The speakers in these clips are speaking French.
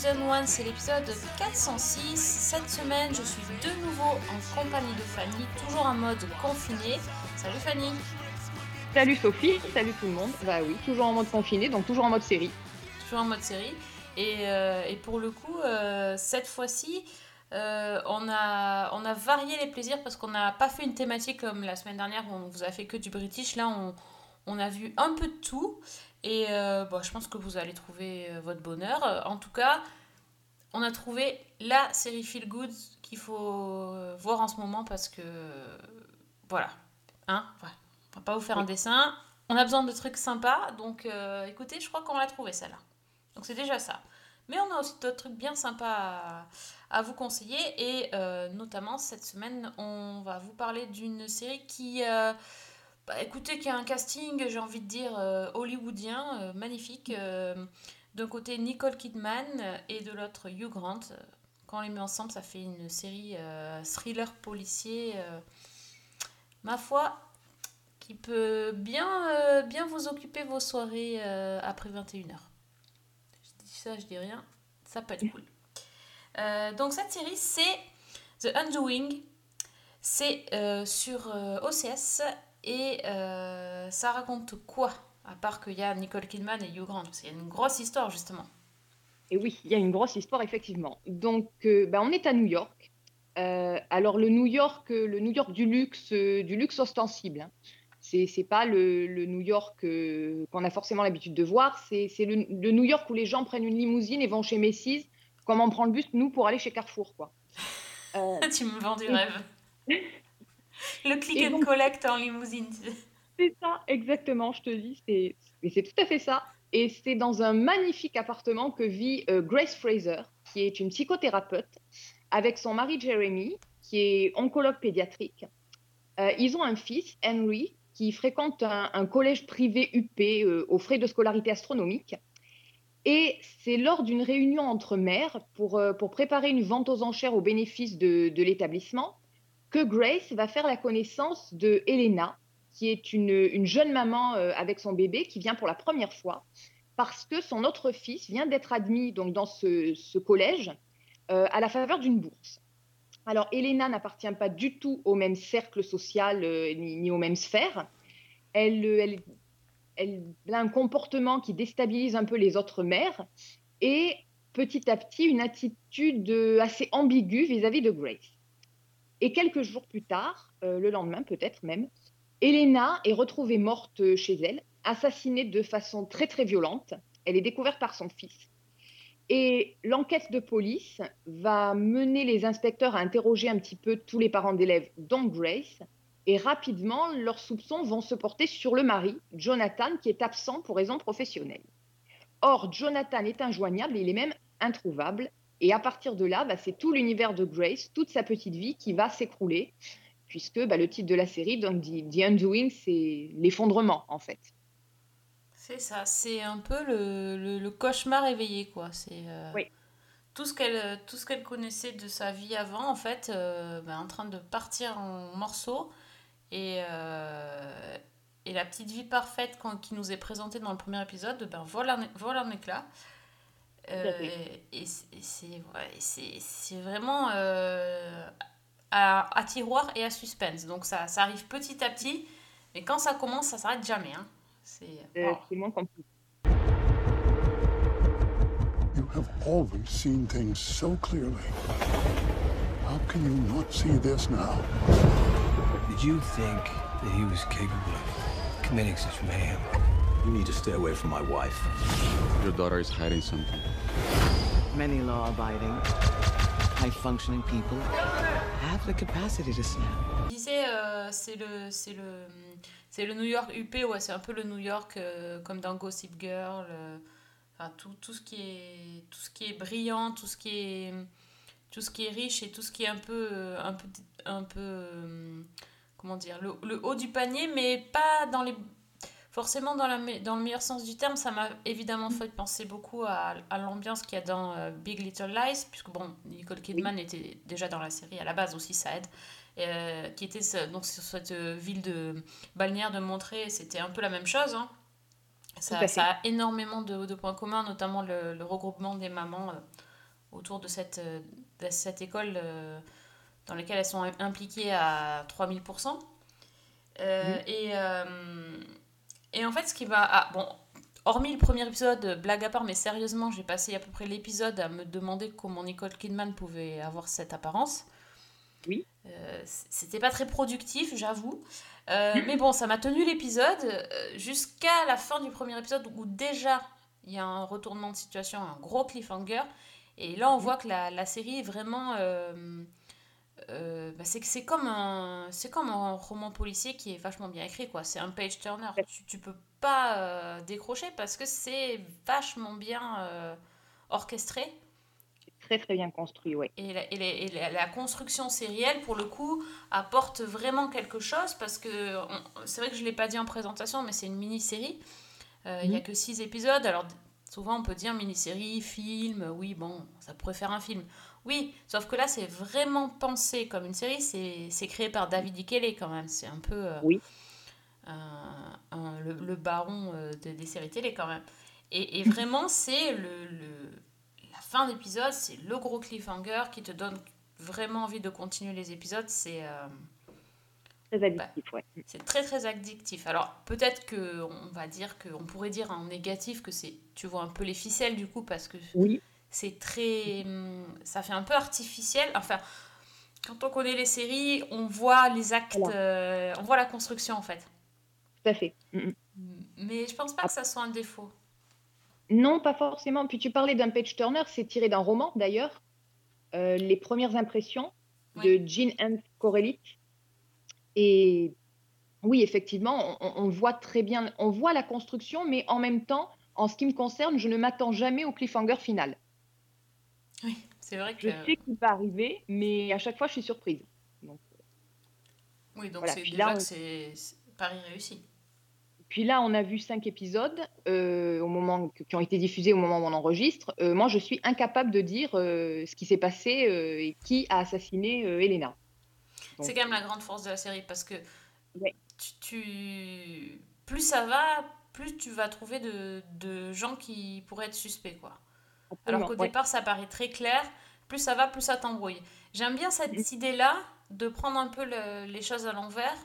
Season 1, c'est l'épisode 406. Cette semaine, je suis de nouveau en compagnie de Fanny, toujours en mode confiné. Salut Fanny Salut Sophie, salut tout le monde. Bah oui, toujours en mode confiné, donc toujours en mode série. Toujours en mode série. Et, euh, et pour le coup, euh, cette fois-ci, euh, on, a, on a varié les plaisirs parce qu'on n'a pas fait une thématique comme la semaine dernière où on vous a fait que du British. Là, on, on a vu un peu de tout. Et euh, bon, je pense que vous allez trouver votre bonheur. En tout cas, on a trouvé la série Feel Good qu'il faut euh, voir en ce moment parce que voilà, hein, voilà. on va pas vous faire un dessin. On a besoin de trucs sympas, donc euh, écoutez, je crois qu'on l'a trouvé celle-là. Donc c'est déjà ça. Mais on a aussi d'autres trucs bien sympas à, à vous conseiller et euh, notamment cette semaine, on va vous parler d'une série qui euh, bah, écoutez, qui a un casting, j'ai envie de dire, hollywoodien, magnifique. D'un côté, Nicole Kidman euh, et de l'autre, Hugh Grant. Euh, Quand on les met ensemble, ça fait une série euh, thriller policier, ma foi, qui peut bien, bien vous occuper vos soirées après 21h. Je dis ça, je dis rien. Ça peut être cool. Donc cette série, c'est The Undoing. C'est sur OCS et ça raconte quoi? À part qu'il y a Nicole Kidman et Hugh Grant, parce qu'il y a une grosse histoire justement. Et oui, il y a une grosse histoire, effectivement. Donc, euh, bah, on est à New York. Euh, alors, le New York, euh, le New York du luxe, euh, du luxe ostensible. Hein. C'est, c'est pas le, le New York euh, qu'on a forcément l'habitude de voir. C'est, le, le New York où les gens prennent une limousine et vont chez Macy's, comme on prend le bus, nous, pour aller chez Carrefour, quoi. Tu me vends du rêve. Le click and donc- collect en limousine. C'est ça, exactement, je te dis. C'est, c'est tout à fait ça. Et c'est dans un magnifique appartement que vit euh, Grace Fraser, qui est une psychothérapeute, avec son mari Jeremy, qui est oncologue pédiatrique. Euh, ils ont un fils, Henry, qui fréquente un, collège privé UP euh, aux frais de scolarité astronomique. Et c'est lors d'une réunion entre mères pour, préparer une vente aux enchères au bénéfice de, de l'établissement que Grace va faire la connaissance de Elena, qui est une, une jeune maman euh, avec son bébé qui vient pour la première fois parce que son autre fils vient d'être admis donc, dans ce, collège euh, à la faveur d'une bourse. Alors, Elena n'appartient pas du tout au même cercle social euh, ni, aux mêmes sphères. Elle, a un comportement qui déstabilise un peu les autres mères et petit à petit une attitude assez ambiguë vis-à-vis de Grace. Et quelques jours plus tard, le lendemain peut-être même, Elena est retrouvée morte chez elle, assassinée de façon très très violente. Elle est découverte par son fils. Et l'enquête de police va mener les inspecteurs à interroger un petit peu tous les parents d'élèves, dont Grace. Et rapidement, leurs soupçons vont se porter sur le mari, Jonathan, qui est absent pour raison professionnelle. Or, Jonathan est injoignable il est même introuvable. Et à partir de là, bah, c'est tout l'univers de Grace, toute sa petite vie qui va s'écrouler, puisque bah, le titre de la série, donc The, The Undoing, c'est l'effondrement en fait. C'est ça, c'est un peu le, le, le cauchemar éveillé, quoi. C'est euh, Oui. tout ce qu'elle tout ce qu'elle connaissait de sa vie avant, en fait, euh, ben, en train de partir en morceaux. Et, euh, et la petite vie parfaite qui nous est présentée dans le premier épisode, ben, vole, en, vole en. Euh, fait. et c'est ouais, vraiment euh, à, à tiroir et à suspense. Donc ça, ça arrive petit à petit, mais quand ça commence, ça s'arrête jamais. Hein. C'est Euh, oh. c'est moins compliqué. You have always seen things so clearly. How can you not see this now? Did you think that he was capable of committing such mayhem? You need to stay away from my wife. Your daughter is hiding something. Many law abiding, high functioning people have the capacity to snap. Je disais, euh, c'est le, c'est le, c'est le New York UP, ouais, c'est un peu le New York euh, comme dans Gossip Girl. euh, enfin, tout, tout ce qui est, tout ce qui est brillant, tout ce qui est, tout ce qui est riche et tout ce qui est un peu, euh, un peu, un peu, comment dire, le, le haut du panier, mais pas dans les, forcément dans, la, dans le meilleur sens du terme, ça m'a évidemment fait penser beaucoup à, à l'ambiance qu'il y a dans euh, Big Little Lies, puisque bon, Nicole Kidman était déjà dans la série à la base aussi, ça aide. Euh, qui était donc sur cette euh, ville de balnéaire de Montré, c'était un peu la même chose. hein. Ça, a énormément de, de points communs, notamment le, le regroupement des mamans euh, autour de cette, de cette école dans laquelle elles sont impliquées à 3000%. Euh, et, et en fait, ce qui m'a. ah, bon, hormis le premier épisode, blague à part, mais sérieusement, j'ai passé à peu près l'épisode à me demander comment Nicole Kidman pouvait avoir cette apparence. Oui. Euh, C'était pas très productif, j'avoue. Euh, mais bon, ça m'a tenu l'épisode euh, jusqu'à la fin du premier épisode où déjà il y a un retournement de situation, un gros cliffhanger. Et là, on voit que la, la série est vraiment. euh, euh, bah, c'est que c'est comme un c'est comme un roman policier qui est vachement bien écrit quoi c'est un page turner tu, tu peux pas euh, décrocher parce que c'est vachement bien euh, orchestré Très très bien construit, ouais. et, la, et les- et la- la construction sérielle, pour le coup, apporte vraiment quelque chose parce que c'est vrai que je ne l'ai pas dit en présentation, mais c'est une mini-série. Euh, Il n'y a que six épisodes. Alors, souvent, on peut dire mini-série, film, oui, bon, ça pourrait faire un film. Oui, sauf que là, c'est vraiment pensé comme une série. C'est créé par David E. Kelly quand même. C'est un peu euh, Oui. un- le, le baron euh, de- des séries télé quand même. Et, et vraiment, c'est le, le- la fin d'épisode, c'est le gros cliffhanger qui te donne vraiment envie de continuer les épisodes. C'est euh, Très addictif, ouais. c'est très très addictif. Alors peut-être que on va dire que on pourrait dire en négatif que c'est tu vois un peu les ficelles du coup parce que Oui, c'est très hum, ça fait un peu artificiel. Enfin quand on connaît les séries, on voit les actes, Voilà. euh, on voit la construction en fait. tout à fait. Mm, mm. Mais je pense pas que ça soit un défaut. Non, pas forcément. Puis tu parlais d'un page turner, c'est tiré d'un roman d'ailleurs. Euh, les premières impressions de Jean Anne Corellic. Et oui, effectivement, on, on voit très bien, on voit la construction, mais en même temps, en ce qui me concerne, je ne m'attends jamais au cliffhanger final. Oui, c'est vrai que Je sais qu'il va arriver, mais à chaque fois, je suis surprise. oui donc Voilà, c'est déjà là, on- que c'est c'est pari réussi. Puis là, on a vu cinq épisodes euh, au moment que- qui ont été diffusés au moment où on enregistre. Euh, moi, je suis incapable de dire euh, ce qui s'est passé euh, et qui a assassiné euh, Elena. C'est quand même la grande force de la série parce que Ouais. tu, tu- plus ça va, plus tu vas trouver de, de gens qui pourraient être suspects quoi. Alors qu'au ouais. départ ça paraît très clair, plus ça va, plus ça t'embrouille. J'aime bien cette idée-là de prendre un peu le- les choses à l'envers,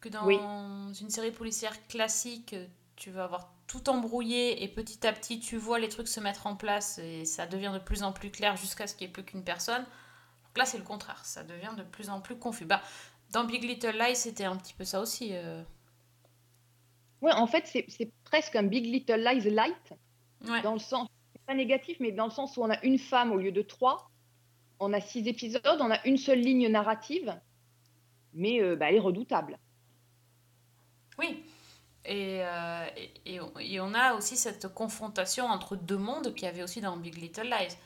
que dans Oui. une série policière classique, tu vas avoir tout embrouillé et petit à petit tu vois les trucs se mettre en place et ça devient de plus en plus clair jusqu'à ce qu'il n'y ait plus qu'une personne. Donc là c'est le contraire, ça devient de plus en plus confus. Bah, dans Big Little Lies c'était un petit peu ça aussi. euh. Ouais, en fait, c'est presque un Big Little Lies light, Ouais. dans le sens, pas négatif, mais dans le sens où on a une femme au lieu de trois, on a six épisodes, on a une seule ligne narrative, mais euh, bah, elle est redoutable. Oui. Et, euh, et, et on- et on a aussi cette confrontation entre deux mondes qu'il y avait aussi dans Big Little Lies.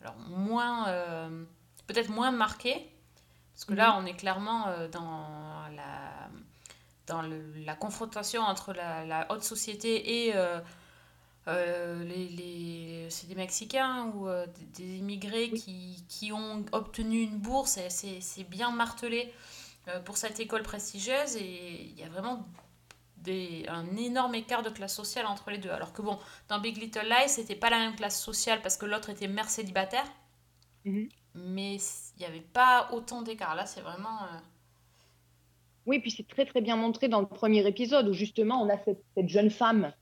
Alors, moins. Peut-être moins marqué, parce que là, on est clairement euh, dans la. Dans le- la confrontation entre la, la haute société et euh, euh, les, les- c'est des Mexicains ou euh, des, des immigrés qui, qui ont obtenu une bourse, et c'est bien martelé pour cette école prestigieuse, et il y a vraiment des, un énorme écart de classe sociale entre les deux. Alors que bon, dans Big Little Lies, c'était pas la même classe sociale parce que l'autre était mère célibataire, Mhm. Mais il n'y avait pas autant d'écart. Là, c'est vraiment. euh, Oui, puis c'est très très bien montré dans le premier épisode où justement on a cette, cette jeune femme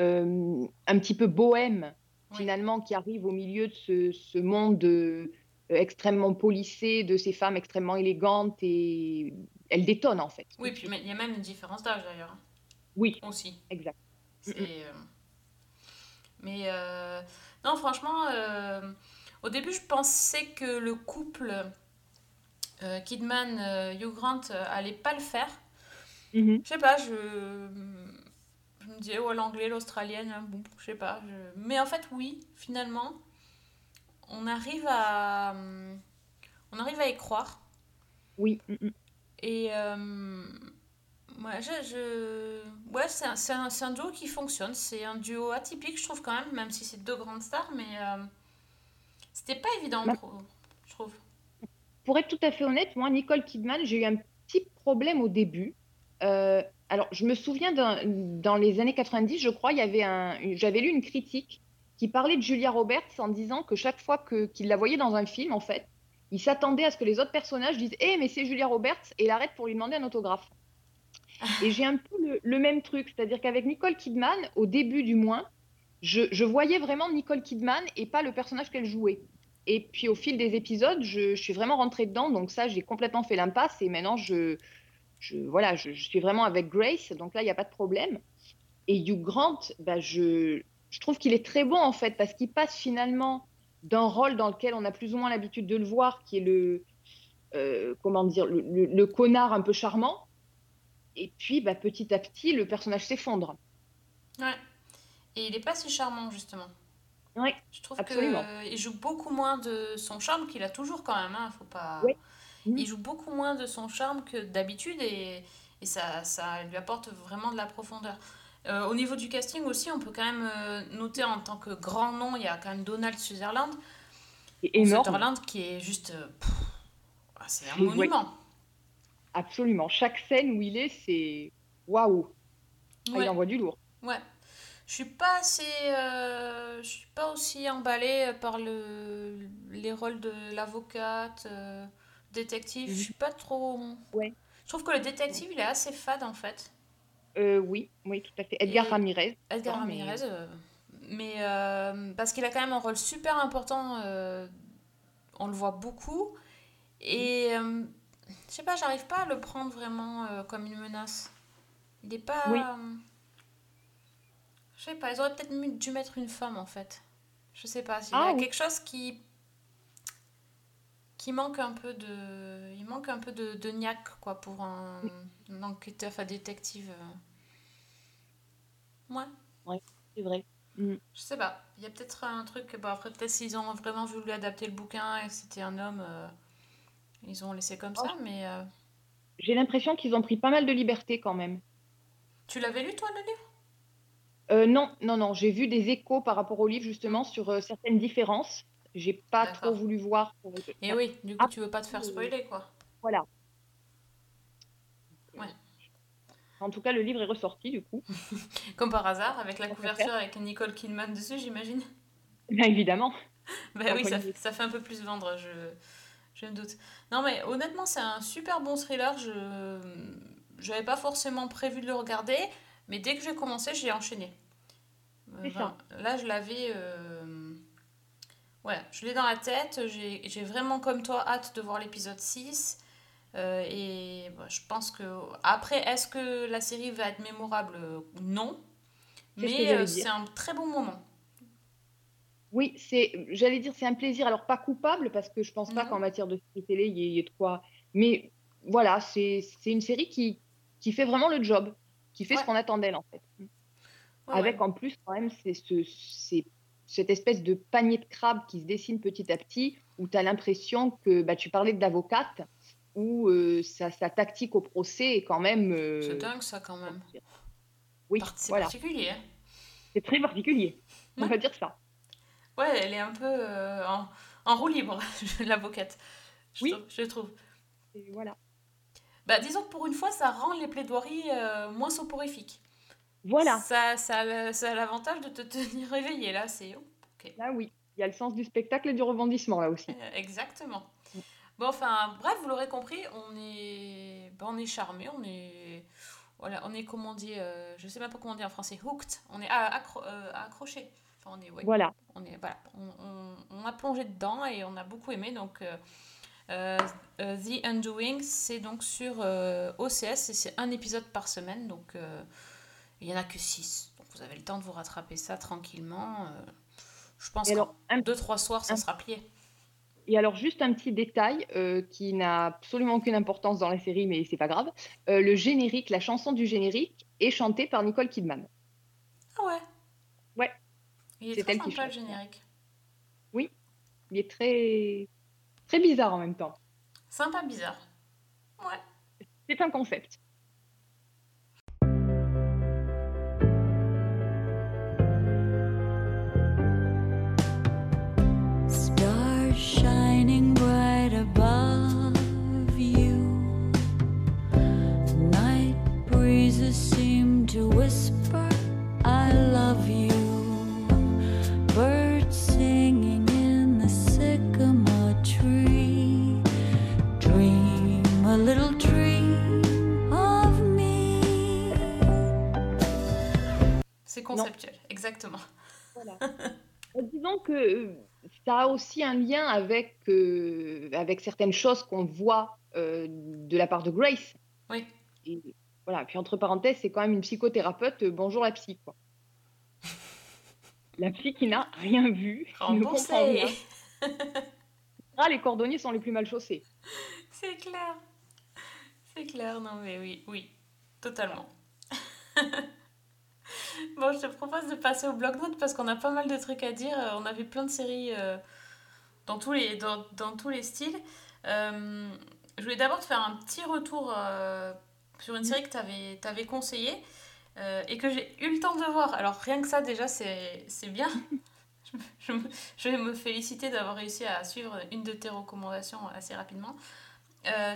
euh, un petit peu bohème Oui. finalement qui arrive au milieu de ce, ce monde euh, extrêmement policé, de ces femmes extrêmement élégantes et elle détonne en fait. Oui, puis il y a même une différence d'âge d'ailleurs, Oui, aussi. exact. Euh, Mais non, franchement, au début, je pensais que le couple euh, Kidman-Hugh Grant euh, allait pas le faire. Mhm. Je sais pas, je, je me disais, ouais, l'anglais, l'australienne, hein, bon, je sais pas. je- Mais en fait, oui, finalement, on arrive à, on arrive à y croire. Oui, mm, mm. Et euh, Ouais, je, je... ouais c'est un, duo qui fonctionne. C'est un duo atypique, je trouve, quand même, même si c'est deux grandes stars, mais euh, c'était pas évident, Bah- pour- je trouve. Pour être tout à fait honnête, moi, Nicole Kidman, j'ai eu un petit problème au début. Euh, alors, je me souviens dans les années 90, je crois, il y avait un, une- j'avais lu une critique qui parlait de Julia Roberts en disant que chaque fois que, qu'il la voyait dans un film, en fait, il s'attendait à ce que les autres personnages disent Eh, mais c'est Julia Roberts et il arrête pour lui demander un autographe. Et j'ai un peu le, le même truc, c'est-à-dire qu'avec Nicole Kidman, au début du moins, je, voyais vraiment Nicole Kidman et pas le personnage qu'elle jouait. Et puis au fil des épisodes, je, suis vraiment rentrée dedans, donc ça, j'ai complètement fait l'impasse et maintenant, je, je, voilà, je, suis vraiment avec Grace, donc là, il n'y a pas de problème. Et Hugh Grant, bah, je, je trouve qu'il est très bon en fait, parce qu'il passe finalement d'un rôle dans lequel on a plus ou moins l'habitude de le voir, qui est le, euh, comment dire, le connard un peu charmant. Et puis, bah, petit à petit, le personnage s'effondre. Ouais. Et il est pas si charmant, justement. Ouais, Je trouve qu'il joue beaucoup moins de son charme qu'il a toujours quand même, hein, faut pas... Mhm. Il joue beaucoup moins de son charme que d'habitude et, et ça, ça lui apporte vraiment de la profondeur. Euh, au niveau du casting aussi, on peut quand même euh, noter en tant que grand nom, il y a quand même Donald Sutherland. énorme. Sutherland qui est juste... euh, ah, c'est un Oui, monument. Absolument. Chaque scène où il est, c'est waouh. Ah, Ouais. Il envoie du lourd. Ouais. Je suis pas assez. euh, je suis pas aussi emballée par le, les rôles de l'avocate, euh, détective. Je suis pas trop. Ouais. Je trouve que le détective, il est assez fade en fait. Euh, oui, oui, tout à fait. Edgar Et- Ramirez. Edgar mais- Ramirez. mais parce qu'il a quand même un rôle super important. on le voit beaucoup. Et euh, je sais pas, j'arrive pas à le prendre vraiment comme une menace. Il est pas. Oui. Je sais pas, ils auraient peut-être dû mettre une femme en fait. Je sais pas, il y Ah, a oui. quelque chose qui. qui manque un peu de. Il manque un peu de, de niaque quoi pour un, un enquêteur, enfin détective. euh. Ouais. C'est vrai. Mm. Je sais pas, il y a peut-être un truc. Bon, après, peut-être s'ils ont vraiment voulu adapter le bouquin et c'était un homme, euh, ils ont laissé comme ça, mais. euh, J'ai l'impression qu'ils ont pris pas mal de liberté quand même. Tu l'avais lu toi le livre? Euh, non, non, non. J'ai vu des échos par rapport au livre justement sur euh, certaines différences. J'ai pas trop voulu voir. pour- Et oui, du coup, Ah, tu veux pas te faire euh, spoiler quoi. Voilà. Ouais. En tout cas, le livre est ressorti du coup. Comme par hasard, avec la couverture avec Nicole Kidman dessus, j'imagine. Bien évidemment. Bah Ah, oui, ça, fait un peu plus vendre, je, je me doute. Non, mais honnêtement, c'est un super bon thriller. Je j'avais pas forcément prévu de le regarder, mais dès que j'ai commencé, j'ai enchaîné. Là, je l'avais. euh, Ouais, je l'ai dans la tête. J'ai vraiment, comme toi, hâte de voir l'épisode 6. Euh, et bah, je pense que. Après, est-ce que la série va être mémorable Non? C'est ce que Mais euh, c'est un très bon moment. Oui, c'est, j'allais dire, c'est un plaisir. Alors pas coupable parce que je pense pas qu'en matière de série télé, il y, ait- quoi. Mais voilà, c'est, c'est une série qui, qui fait vraiment le job, qui fait Ouais. ce qu'on attend d'elle en fait. Ouais, Avec ouais. en plus quand même c'est ce, c'est cette espèce de panier de crabes qui se dessine petit à petit, où tu as l'impression que bah, tu parlais d'avocate, où euh, sa, sa tactique au procès est quand même. euh, C'est dingue ça quand même. Oui, C'est voilà, particulier. hein. c'est très particulier. On Ouais. va dire ça. Ouais, elle est un peu euh, en, en roue libre, l'avocate. Je, Oui. trouve- je trouve. Et voilà. Bah, disons que pour une fois, ça rend les plaidoiries moins soporifiques. Voilà. Ça, ça, a le- ça a l'avantage de te tenir réveillé, là, c'est... oh, ok. Là oui, il y a le sens du spectacle et du rebondissement là aussi. Euh, Exactement. Bon, enfin, bref, vous l'aurez compris, on est, bah, on est charmé, on est, voilà, on est comment on dit, euh, je sais même pas comment on dit en français, hooked, on est accro- euh, accroché. Enfin, on est, ouais, Voilà. on est, voilà, on, on- on a plongé dedans et on a beaucoup aimé. Donc, euh, The Undoing, c'est donc sur OCS et c'est un épisode par semaine, donc il y en a que 6 Donc, vous avez le temps de vous rattraper ça tranquillement. euh, je pense alors, un- 2-3 soirs, ça un- sera plié. Et alors, juste un petit détail euh, qui n'a absolument aucune importance dans la série, mais c'est pas grave. Euh, le générique, la chanson du générique est chantée par Nicole Kidman. Ah ouais? Ouais. Il est C'est très sympa le générique. Il est très, très bizarre en même temps. Sympa, bizarre. Ouais. C'est un concept. Que ça a aussi un lien avec, euh, avec certaines choses qu'on voit euh, de la part de Grace. Oui. Et voilà. Puis entre parenthèses, c'est quand même une psychothérapeute. euh, bonjour la psy, quoi. La psy qui n'a rien vu, qui ne comprend rien. Ah, les cordonniers sont les plus mal chaussés. C'est clair. C'est clair, non mais oui, oui, totalement. bon, je te propose de passer au bloc-notes parce qu'on a pas mal de trucs à dire. Euh, On avait plein de séries euh, dans, tous les, dans, dans tous les styles. Euh, je voulais d'abord te faire un petit retour euh, sur une série que tu avais, conseillée et que j'ai eu le temps de voir. Alors rien que ça déjà, c'est bien. Je, je me- je vais me féliciter d'avoir réussi à suivre une de tes recommandations assez rapidement.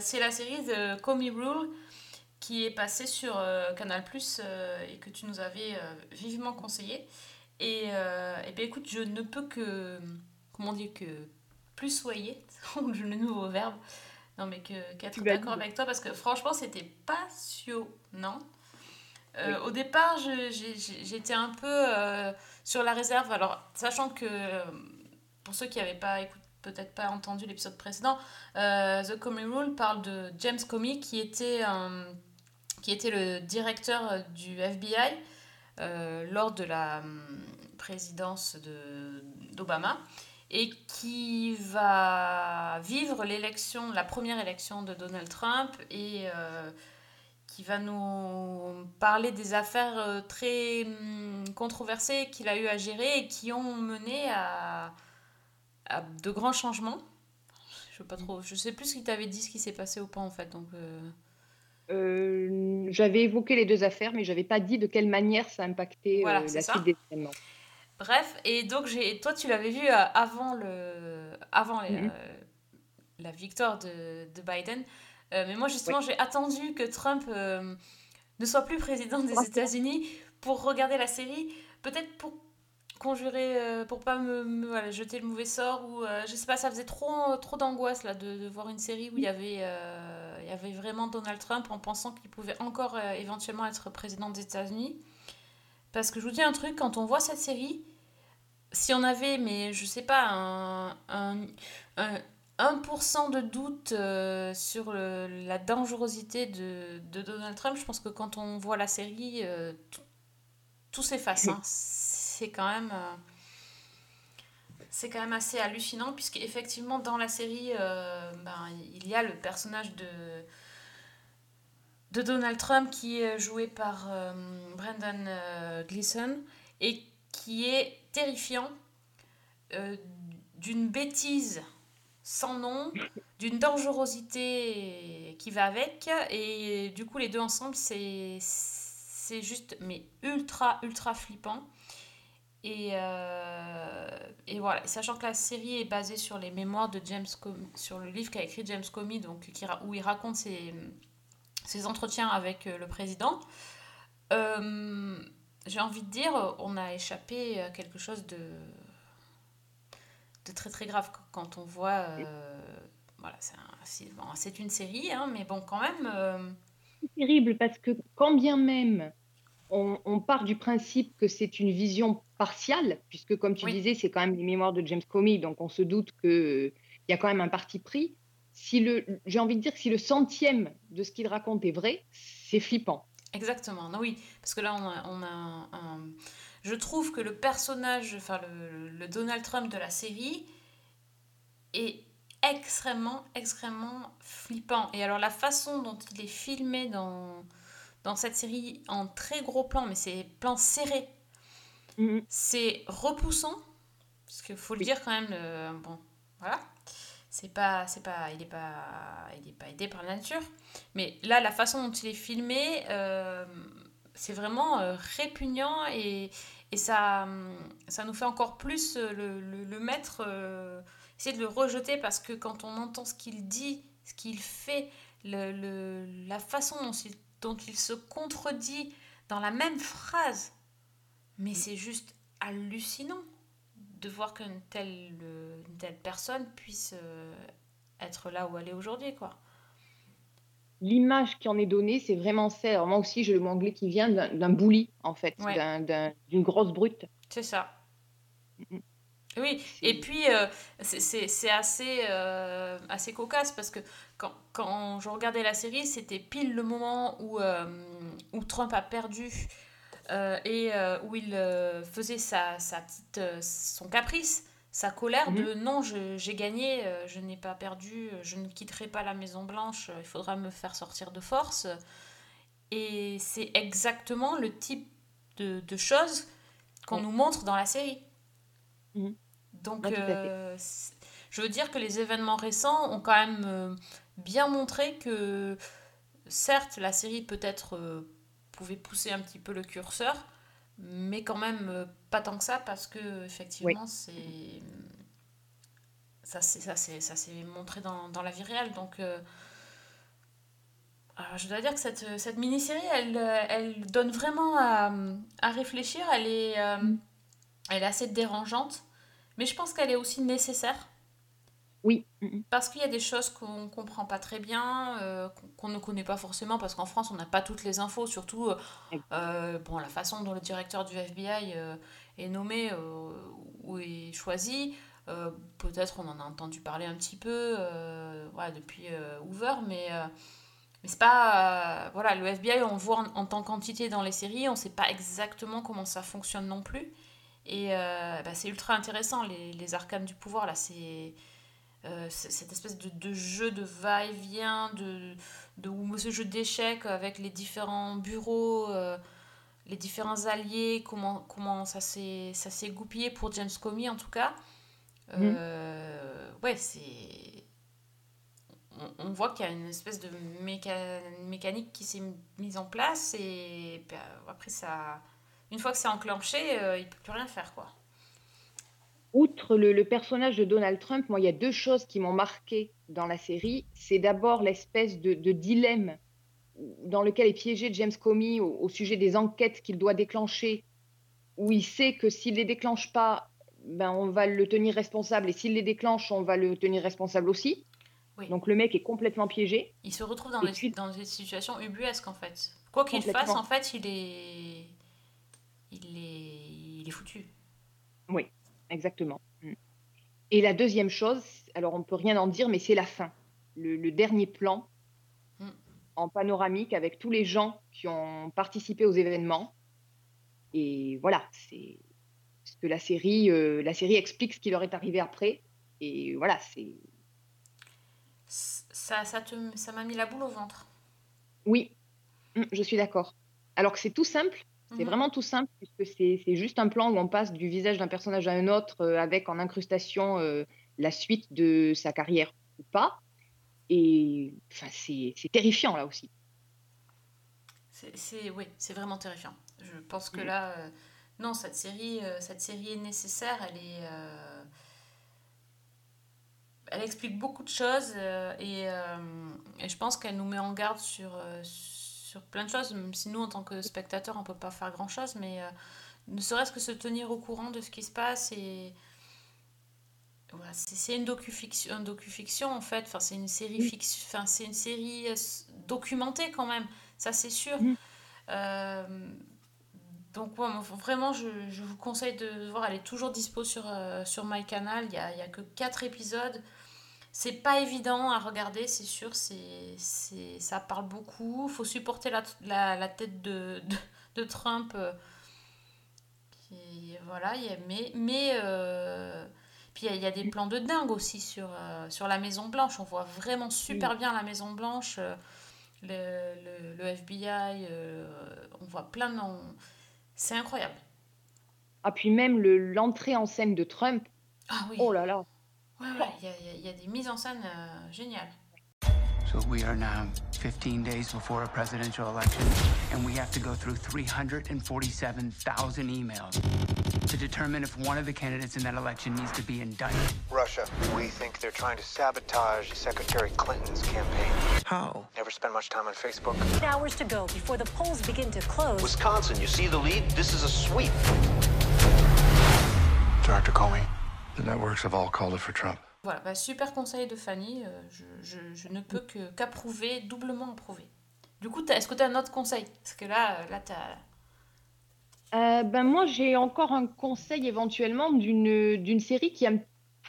C'est la série de Comey Rule qui est passée sur euh, Canal Plus et que tu nous avais euh, vivement conseillé. Et, euh, et bien écoute, je ne peux que, comment dire, que plus soyer, le nouveau verbe, non mais que- qu'être d'accord avec toi parce que franchement c'était passionnant. Euh, Au départ, je- j'étais un peu euh, sur la réserve. Alors, sachant que euh, pour ceux qui n'avaient pas écoute- peut-être pas entendu l'épisode précédent, euh, The Comey Rule parle de James Comey qui était, un- qui était le directeur euh, du FBI euh, lors de la hum, présidence de- d'Obama et qui va vivre l'élection, la première élection de Donald Trump et euh, qui va nous parler des affaires très hum, controversées qu'il a eu à gérer et qui ont mené à, de grands changements. Je trop, je sais plus ce qu'il t'avait dit, ce qui s'est passé ou pas en fait. Donc Euh, j'avais évoqué les deux affaires, mais j'avais pas dit de quelle manière ça impactait Voilà, euh, c'est la ça. suite des événements. Bref, et donc j'ai, toi tu l'avais vu euh, avant, le, avant les- Mhm. euh, la victoire de, de Biden. Mais moi justement j'ai attendu que Trump ne soit plus président des États-Unis pour regarder la série. Peut-être pour conjurer, euh, pour pas me, jeter le mauvais sort ou euh, je sais pas, ça faisait trop, trop d'angoisse là de, voir une série où il y avait, euh, il y avait vraiment Donald Trump en pensant qu'il pouvait encore éventuellement être président des États-Unis. Parce que je vous dis un truc, quand on voit cette série, si on avait, mais je sais pas, un, un, un 1% de doute sur la dangerosité de, de Donald Trump, je pense que quand on voit la série, tout, tout s'efface. hein. C'est quand même... euh, c'est quand même assez hallucinant puisque effectivement dans la série euh, ben, il y a le personnage de de Donald Trump qui est joué par euh, Brendan euh, Gleeson et qui est terrifiant d'une bêtise sans nom, d'une dangerosité qui va avec et du coup les deux ensemble c'est c'est juste mais ultra ultra flippant et, euh, et voilà, sachant que la série est basée sur les mémoires de James Comey, sur le livre qu'a écrit James Comey, donc, où il raconte ses, ses entretiens avec euh, le président, euh, j'ai envie de dire, on a échappé à quelque chose de, de très très grave quand on voit. voilà, c'est un- bon, une série, hein, mais bon, quand même. C'est terrible parce que quand bien même on, on part du principe que c'est une vision partiale, puisque comme tu Oui. disais, c'est quand même les mémoires de James Comey, donc on se doute qu'il y a quand même un parti pris. Si le, j'ai envie de dire que si le centième de ce qu'il raconte est vrai, c'est flippant. Exactement, non, oui, parce que là, on a, on a un, un- Je trouve que le personnage, enfin, le, le Donald Trump de la série est extrêmement, extrêmement flippant. Et alors, la façon dont il est filmé dans, dans cette série en très gros plan, mais c'est plans serrés, Mhm. c'est repoussant, parce qu'il faut le dire quand même, le- bon, voilà. C'est pas, c'est pas, il est pas, il est pas aidé par la nature. Mais là, la façon dont il est filmé, euh, c'est vraiment euh, répugnant et, et ça, hum, ça nous fait encore plus euh, le, le, le mettre, euh, essayer de le rejeter parce que quand on entend ce qu'il dit, ce qu'il fait, le, le- la façon dont il, dont il se contredit dans la même phrase, mais c'est juste hallucinant de voir qu'une telle, euh, une telle personne puisse euh, être là où elle est aujourd'hui, quoi. l'image qui en est donnée, c'est vraiment. Alors moi aussi, j'ai le mot anglais qui vient d'un bully, en fait, Ouais. d'une grosse brute. C'est ça. Oui, et puis euh, c'est- assez, euh, assez cocasse parce que quand, quand je regardais la série, c'était pile le moment où, euh, où Trump a perdu euh, et euh, où il faisait sa, sa petite, son caprice, sa colère de non, je- j'ai gagné, je n'ai pas perdu, je ne quitterai pas la Maison Blanche, il faudra me faire sortir de force. Et c'est exactement le type de, de choses qu'on nous montre dans la série. Mhm. Donc, je veux dire que les événements récents ont quand même bien montré que, certes, la série peut-être euh, pouvait pousser un petit peu le curseur, mais quand même euh, pas tant que ça parce que effectivement c'est ça c'est ça c'est ça s'est montré dans, dans la vie réelle. Donc euh, alors, je dois dire que cette, cette mini-série, elle, elle donne vraiment à, à réfléchir. Elle est, euh, elle est assez dérangeante, mais je pense qu'elle est aussi nécessaire Oui. Mhm. parce qu'il y a des choses qu'on ne comprend pas très bien, euh, qu'on ne connaît pas forcément, parce qu'en France, on n'a pas toutes les infos, surtout euh, euh, bon, la façon dont le directeur du FBI euh, est nommé ou est choisi. Peut-être on en a entendu parler un petit peu voilà, depuis Hoover, mais, mais c'est pas. voilà, le FBI, on le voit en, en tant qu'entité dans les séries, on ne sait pas exactement comment ça fonctionne non plus. Et bah, c'est ultra intéressant, les, les arcanes du pouvoir, là, c'est. Euh, cette espèce de, de jeu de va-et-vient, de, de, ou ce jeu d'échecs avec les différents bureaux, euh, les différents alliés, comment, comment ça s'est ça s'est goupillé pour James Comey en tout cas. Euh, Ouais, c'est. On, on voit qu'il y a une espèce de méca- mécanique qui s'est mise en place et euh, après ça. Une fois que c'est enclenché, il peut plus rien faire quoi. Outre le, le personnage de Donald Trump, moi, il y a deux choses qui m'ont marqué dans la série. C'est d'abord l'espèce de, de dilemme dans lequel est piégé James Comey au, au sujet des enquêtes qu'il doit déclencher, où il sait que s'il les déclenche pas, ben, on va le tenir responsable, et s'il les déclenche, on va le tenir responsable aussi. Oui. Donc le mec est complètement piégé. Il se retrouve dans des, puis- dans des situations ubuesques en fait. Quoi qu'il fasse, en fait, il est. Il est. Il est foutu. Oui, exactement. Mm. Et la deuxième chose, alors on peut rien en dire, mais c'est la fin. Le, le dernier plan Mm. en panoramique avec tous les gens qui ont participé aux événements. Et voilà, c'est ce que la série, euh, la série explique ce qui leur est arrivé après. Et voilà, c'est Ça, ça te, ça m'a mis la boule au ventre. oui, Mm, je suis d'accord. Alors que c'est tout simple, c'est Mhm. vraiment tout simple puisque c'est juste un plan où on passe du visage d'un personnage à un autre euh, avec en incrustation euh, la suite de sa carrière ou pas. Et enfin, c'est terrifiant là aussi. C'est, oui, c'est vraiment terrifiant. Je pense que Mm. là, euh, non, cette série, cette série est nécessaire. Elle est, elle explique beaucoup de choses et, et je pense qu'elle nous met en garde sur, sur plein de choses. Même si nous, en tant que spectateurs, on peut pas faire grand chose, mais euh, ne serait-ce que se tenir au courant de ce qui se passe et voilà, c'est, une docu-fiction, un en fait. Enfin, c'est une série fiction, enfin, c'est une série euh, documentée quand même. Ça, c'est sûr. Euh, donc, ouais, moi, vraiment, je, je vous conseille de voir. Elle est toujours dispo sur, euh, sur MyCanal. Il n'y a, il y a que 4 épisodes. C'est pas évident à regarder, c'est sûr. C'est, c'est, ça parle beaucoup. Il faut supporter la, la, la tête de, de, de Trump. euh, qui, voilà, il y a- mais. mais euh, puis il y, a- il y a des plans de dingue aussi sur, euh, sur la Maison Blanche. On voit vraiment super bien la Maison Blanche. le, le, le FBI, on voit plein de... on- C'est incroyable. Ah, puis même le- l'entrée en scène de Trump, Ah oui, oh là là. Ouais, ouais, il y, a- il y a- il y a des mises en scène euh, géniales. So we are now 15 days before a presidential election, and we have to go through 347,000 emails to determine if one of the candidates in that election needs to be indicted. Russia. We think they're trying to sabotage Secretary Clinton's campaign. How? Never spend much time on Facebook. Eight Hours to go before the polls begin to close. Wisconsin, you see the lead? This is a sweep. Director Comey. The networks have all called it for Trump. Voilà, bah, super conseil de Fanny. euh, je, je- je ne peux que qu'approuver, doublement approuver. Du coup, est-ce que tu as un autre conseil? Parce que là, euh, là t'as. Euh, ben moi, j'ai encore un conseil éventuellement d'une d'une série qui est un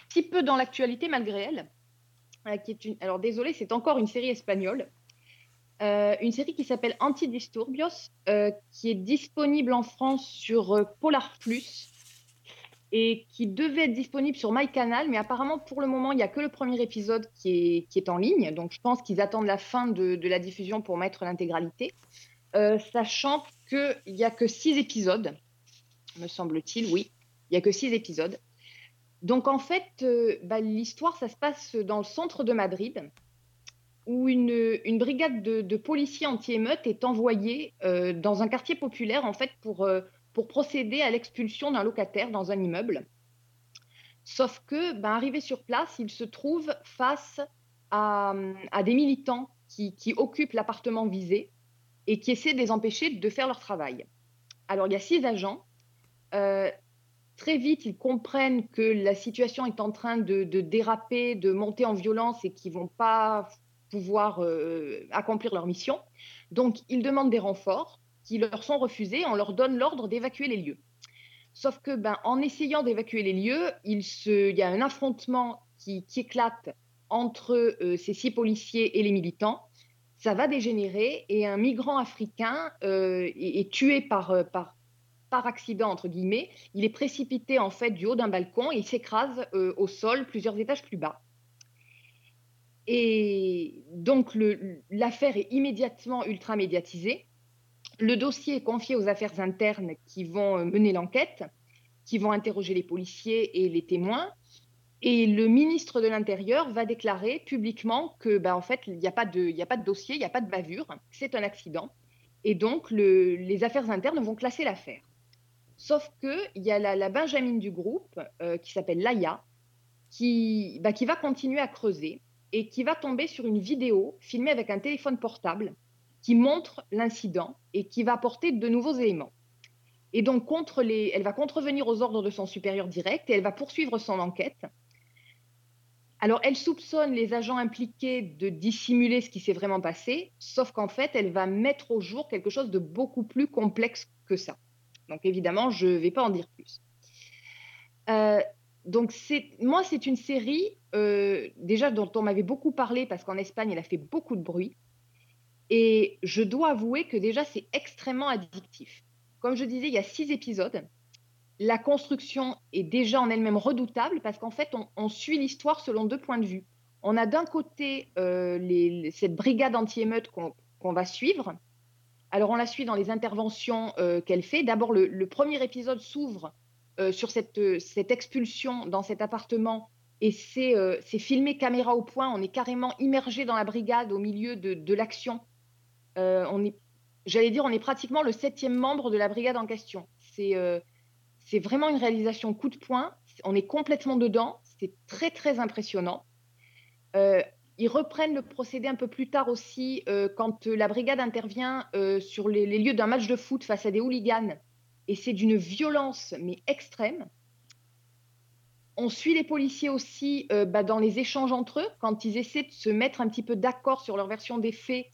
petit peu dans l'actualité malgré elle. Euh, qui est une... Alors désolé, c'est encore une série espagnole. Euh, une série qui s'appelle Antidisturbios, euh, qui est disponible en France sur Polar Plus et qui devait être disponible sur MyCanal, mais apparemment pour le moment, il n'y a que le premier épisode qui est, en ligne. Donc je pense qu'ils attendent la fin de, la diffusion pour mettre l'intégralité. Euh, sachant qu'il n'y a que six épisodes, me semble-t-il, oui, il n'y a que six épisodes. Donc en fait, euh, bah, l'histoire, ça se passe dans le centre de Madrid, où une, brigade de, policiers anti-émeutes est envoyée euh, dans un quartier populaire, en fait, pour, pour procéder à l'expulsion d'un locataire dans un immeuble. Sauf que, ben, arrivé sur place, il se trouve face à, des militants qui, occupent l'appartement visé et qui essaient de les empêcher de faire leur travail. Alors, il y a six agents. Euh, très vite, ils comprennent que la situation est en train de, de déraper, de monter en violence et qu'ils ne vont pas pouvoir euh, accomplir leur mission. Donc, ils demandent des renforts qui leur sont refusés. On leur donne l'ordre d'évacuer les lieux. Sauf que, ben, en essayant d'évacuer les lieux, il, y a un affrontement qui, éclate entre euh, ces six policiers et les militants ça va dégénérer et un migrant africain euh, est, tué par, euh, par, accident, entre guillemets. Il est précipité en fait du haut d'un balcon et il s'écrase au sol plusieurs étages plus bas. Et donc l'affaire est immédiatement ultra médiatisée. Le dossier est confié aux affaires internes qui vont euh, mener l'enquête, qui vont interroger les policiers et les témoins. Et le ministre de l'Intérieur va déclarer publiquement que, ben, en fait, il n'y a, pas de- dossier, il n'y a pas de bavure, c'est un accident. Et donc, le- les affaires internes vont classer l'affaire. Sauf qu'il y a la, la Benjamine du groupe, euh, qui s'appelle Laïa, bah, qui va continuer à creuser et qui va tomber sur une vidéo filmée avec un téléphone portable qui montre l'incident et qui va apporter de nouveaux éléments. Et donc, contre les, elle va contrevenir aux ordres de son supérieur direct et elle va poursuivre son enquête. Alors, elle soupçonne les agents impliqués de dissimuler ce qui s'est vraiment passé, sauf qu'en fait, elle va mettre au jour quelque chose de beaucoup plus complexe que ça. Donc, évidemment, je ne vais pas en dire plus. Euh, donc, moi, c'est une série, euh, déjà, dont on m'avait beaucoup parlé, parce qu'en Espagne, elle a fait beaucoup de bruit. Et je dois avouer que déjà, c'est extrêmement addictif. Comme je disais, il y a six épisodes. La construction est déjà en elle-même redoutable parce qu'en fait, on, suit l'histoire selon deux points de vue. On a d'un côté euh, cette brigade anti-émeute qu'on va suivre. Alors, on la suit dans les interventions euh, qu'elle fait. D'abord, le, premier épisode s'ouvre euh, sur cette, cette expulsion dans cet appartement et c'est filmé caméra au point. On est carrément immergé dans la brigade au milieu de l'action. Euh, on est, j'allais dire, on est pratiquement le septième membre de la brigade en question. C'est euh, vraiment une réalisation coup de poing. On est complètement dedans. C'est très, très impressionnant. Euh, ils reprennent le procédé un peu plus tard aussi, quand la brigade intervient sur les, lieux d'un match de foot face à des hooligans. Et c'est d'une violence, mais extrême. On suit les policiers aussi bah, dans les échanges entre eux, quand ils essaient de se mettre un petit peu d'accord sur leur version des faits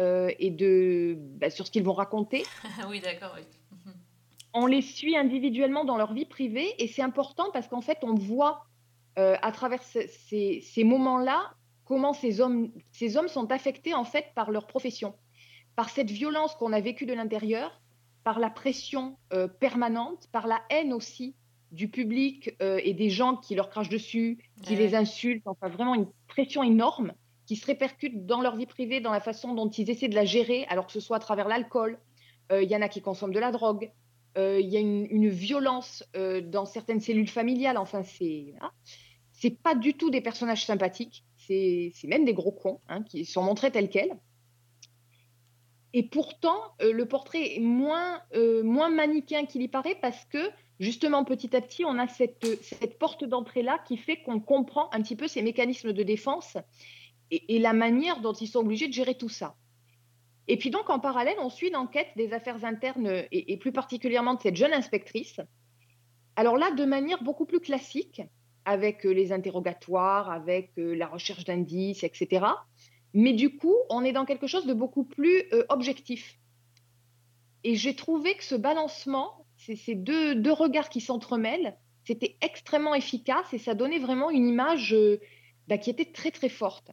euh, et de, bah, sur ce qu'ils vont raconter oui, d'accord, oui. on les suit individuellement dans leur vie privée et c'est important parce qu'en fait, on voit euh, à travers ce- ces, ces moments-là comment ces hommes, ces hommes sont affectés en fait par leur profession, par cette violence qu'on a vécue de l'intérieur, par la pression euh, permanente, par la haine aussi du public euh, et des gens qui leur crachent dessus, qui Ouais. les insultent, enfin vraiment une pression énorme qui se répercute dans leur vie privée, dans la façon dont ils essaient de la gérer, alors que ce soit à travers l'alcool. Euh, Il y en a qui consomment de la drogue. Euh, Il y a une, violence euh, dans certaines cellules familiales. Enfin, c'est c'est pas du tout des personnages sympathiques. C'est même des gros cons hein, qui sont montrés tels quels. Et pourtant, le portrait est moins, moins manichéen qu'il y paraît parce que, justement, petit à petit, on a cette, cette porte d'entrée-là qui fait qu'on comprend un petit peu ces mécanismes de défense et, la manière dont ils sont obligés de gérer tout ça. Et puis donc, en parallèle, on suit l'enquête des affaires internes et, et plus particulièrement de cette jeune inspectrice. Alors là, de manière beaucoup plus classique, avec euh, les interrogatoires, avec euh, la recherche d'indices, etc. Mais du coup, on est dans quelque chose de beaucoup plus euh, objectif. Et j'ai trouvé que ce balancement, ces, deux, regards qui s'entremêlent, c'était extrêmement efficace et ça donnait vraiment une image euh, bah, qui était très très forte.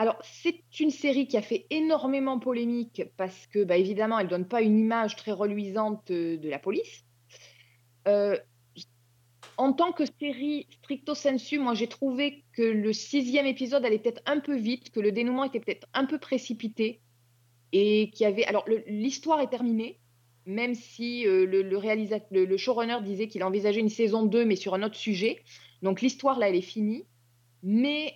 Alors, c'est une série qui a fait énormément polémique parce que, bah, évidemment, elle donne pas une image très reluisante euh, de la police. Euh, en tant que série stricto sensu, moi j'ai trouvé que le sixième épisode allait peut-être un peu vite, que le dénouement était peut-être un peu précipité et qu'il y avait. Alors l'histoire est terminée, même si euh, le- le showrunner disait qu'il envisageait une saison 2, mais sur un autre sujet. Donc l'histoire là, elle est finie. Mais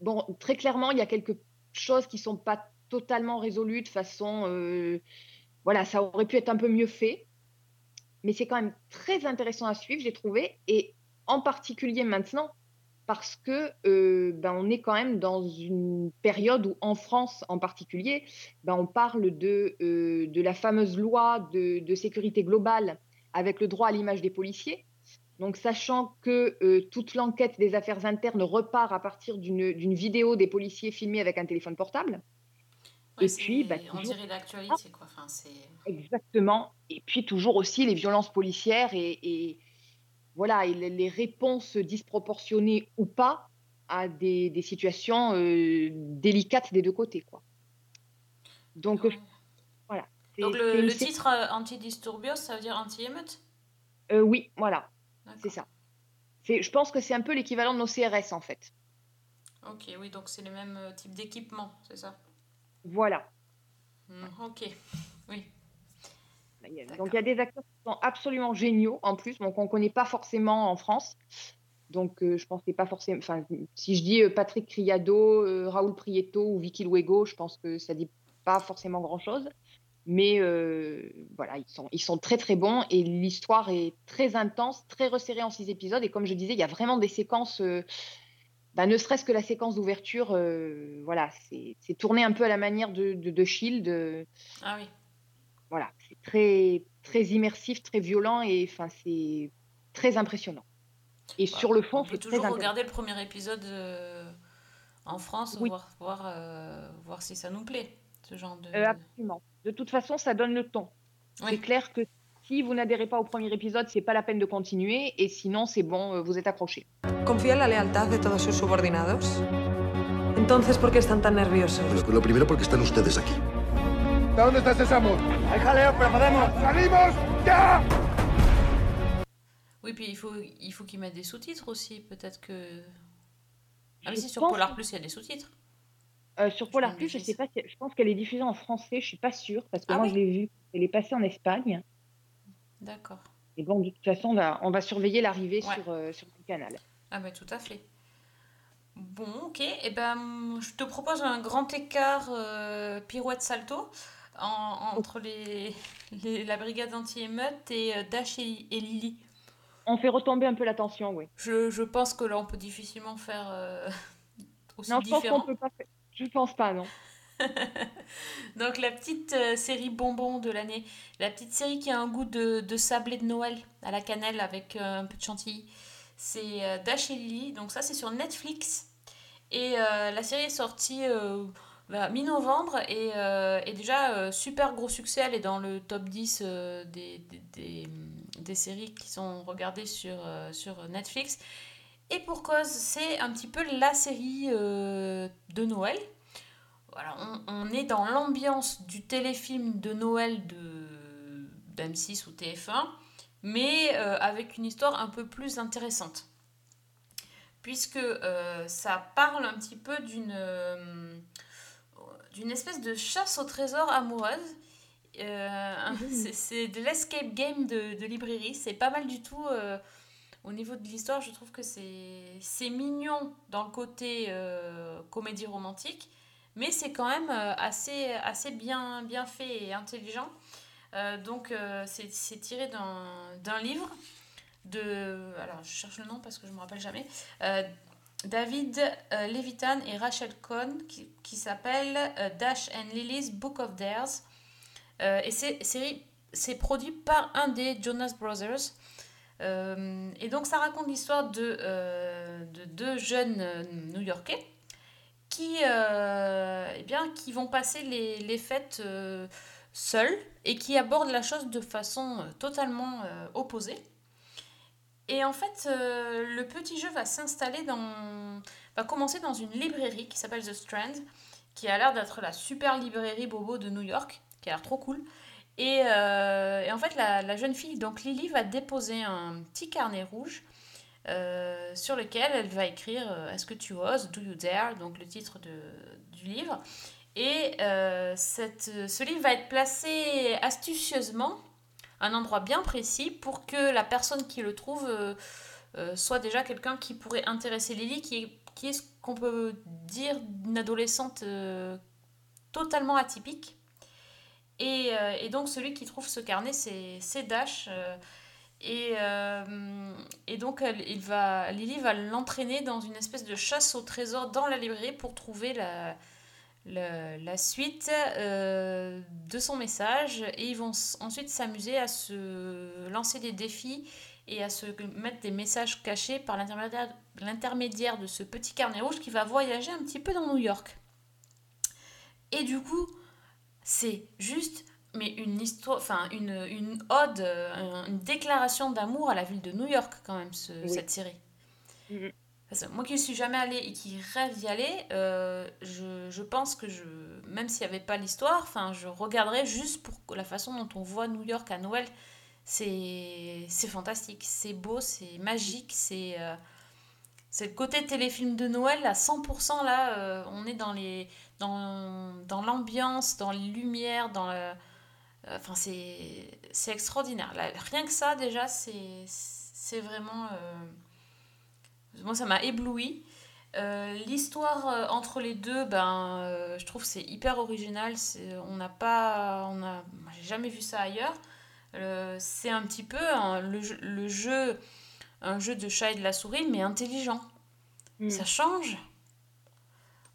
bon, très clairement, il y a quelques choses qui sont pas totalement résolues de façon. euh, voilà, ça aurait pu être un peu mieux fait mais c'est quand même très intéressant à suivre, j'ai trouvé, et en particulier maintenant, parce que euh, ben, on est quand même dans une période où, en France en particulier, ben, on parle de, euh, de la fameuse loi de sécurité globale avec le droit à l'image des policiers. Donc, sachant que euh, toute l'enquête des affaires internes repart à partir d'une vidéo des policiers filmés avec un téléphone portable. Ouais, et c'est- puis, bah, on toujours- dirait l'actualité, quoi. Enfin. Exactement. Et puis toujours aussi les violences policières et, et voilà, et les, réponses disproportionnées ou pas à des, des situations euh, délicates des deux côtés, quoi. Donc euh, voilà. Donc le, titre euh, anti-disturbios, ça veut dire anti-émeute? Oui, voilà, c'est ça. C'est, je pense que c'est un peu l'équivalent de nos CRS en fait. Ok, oui, donc c'est le même euh, type d'équipement, c'est ça? Voilà. Hmm, Ok, oui. A- Donc il y a des acteurs qui sont absolument géniaux en plus, donc on ne connaît pas forcément en France. Donc euh, je pense que pas forcément. Enfin, si je dis euh, Patrick Criado, euh, Raoul Prieto ou Vicky Luego, je pense que ça dit pas forcément grand-chose. Mais euh, voilà, ils sont, ils sont très très bons et l'histoire est très intense, très resserrée en six épisodes. Et comme je disais, il y a vraiment des séquences, euh, bah, ne serait-ce que la séquence d'ouverture, euh, voilà, c'est tourné un peu à la manière de, de, de Shield. Ah oui. voilà, c'est très, très immersif, très violent et enfin, c'est très impressionnant. Et sur le fond, c'est toujours regarder le premier épisode en France, Oui. voir, voir, voir si ça nous plaît, ce genre de... Absolument. De toute façon, ça donne le ton. C'est clair que si vous n'adhérez pas au premier épisode, c'est pas la peine de continuer. Et sinon, c'est bon, euh, vous êtes accroché. ¿Confía en la lealtad de todos sus subordinados? Entonces, ¿por qué están tan nerviosos? Lo, lo primero porque están ustedes aquí? ¿Dónde está Sésamo? Hay jaleo, pero podemos. ¡Salimos ya! Oui, puis il faut, il faut qu'ils mettent des sous-titres aussi, peut-être que... Ah mais si, sur Polar Plus, il y a des sous-titres. Euh, sur Polar Plus, je sais pas, si- je pense qu'elle est diffusée en français, je suis pas sûre, parce que Ah moi, oui je l'ai vue. Elle est passée en Espagne. D'accord. Et bon, de toute façon, on va, on va surveiller l'arrivée Ouais. sur, euh, sur le canal. Ah bah tout à fait. Bon, ok. Et ben, je te propose un grand écart euh, pirouette salto en- entre les, les- la brigade anti-émeute et euh, Dash et, et Lily. On fait retomber un peu la tension, oui. Je, je pense que là, on peut difficilement faire euh, aussi Non, je pense différent. qu'on peut pas faire. Je pense pas, non. Donc la petite euh, série bonbon de l'année, la petite série qui a un goût de, de sablé de Noël à la cannelle avec euh, un peu de chantilly, c'est euh, Dash et. Donc ça c'est sur Netflix et la série est sortie bah, mi-novembre et, déjà super gros succès. Elle est dans le top 10 euh, des, séries qui sont regardées sur Netflix. Et pour cause, c'est un petit peu la série euh, de Noël. Voilà, on, on est dans l'ambiance du téléfilm de Noël de d'M6 ou TF1, mais euh, avec une histoire un peu plus intéressante. Puisque euh, ça parle un petit peu d'une d'une espèce de chasse au trésor amoureuse. Un- c'est- c'est de l'escape game de, de librairie. C'est pas mal du tout. Au niveau de l'histoire, je trouve que c'est mignon dans le côté euh, comédie romantique, mais c'est quand même euh, assez, bien, fait et intelligent. Euh, donc, c'est tiré d'un livre de. Alors, je cherche le nom parce que je ne me rappelle jamais. David Levitan et Rachel Cohn qui, qui s'appelle Dash and Lily's Book of Dares. Et c'est produit par un des Jonas Brothers. Euh, et donc ça raconte l'histoire de, euh, de deux jeunes euh, New-Yorkais qui, eh bien, qui vont passer les, les fêtes seuls et qui abordent la chose de façon totalement opposée. Et en fait, le petit jeu va s'installer dans... va commencer dans une librairie qui s'appelle The Strand, qui a l'air d'être la super librairie bobo de New York, qui a l'air trop cool. Et, euh, et en fait, la, jeune fille, donc Lily, va déposer un petit carnet rouge euh, sur lequel elle va écrire euh, Est-ce que tu oses? Do you dare? Donc le titre de, du livre. Et ce livre va être placé astucieusement à un endroit bien précis pour que la personne qui le trouve soit déjà quelqu'un qui pourrait intéresser Lily, qui est, ce qu'on peut dire une adolescente totalement atypique. Et, euh, et donc celui qui trouve ce carnet, c'est Dash. euh, et, euh, et donc il va, Lily va l'entraîner dans une espèce de chasse au trésor dans la librairie pour trouver la, la, suite de son message. Et ils vont ensuite s'amuser à se lancer des défis et à se mettre des messages cachés par l'intermédiaire de ce petit carnet rouge qui va voyager un petit peu dans New York. Et du coup, c'est juste mais une histoire, enfin une, une ode, euh, une déclaration d'amour à la ville de New York quand même, ce- Oui. cette série. Mhm. Parce que moi qui ne suis jamais allée et qui rêve d'y aller, euh, je, je pense que je, même s'il n'y avait pas l'histoire, enfin je regarderais juste pour la façon dont on voit New York à Noël. C'est c'est fantastique, c'est beau, c'est magique, c'est euh, c'est le côté téléfilm de Noël à 100% là, euh, on est dans les dans, dans l'ambiance, dans les lumières, dans le, Enfin, c'est extraordinaire. Là, rien que ça, déjà, c'est vraiment. euh, Moi, ça m'a ébloui. Euh, L'histoire euh, entre les deux, ben, euh, je trouve c'est hyper original. On n'a pas. On a... J'ai jamais vu ça ailleurs. Euh, c'est un petit peu le, le jeu. Un jeu de chat et de la souris, mais intelligent. Ça change.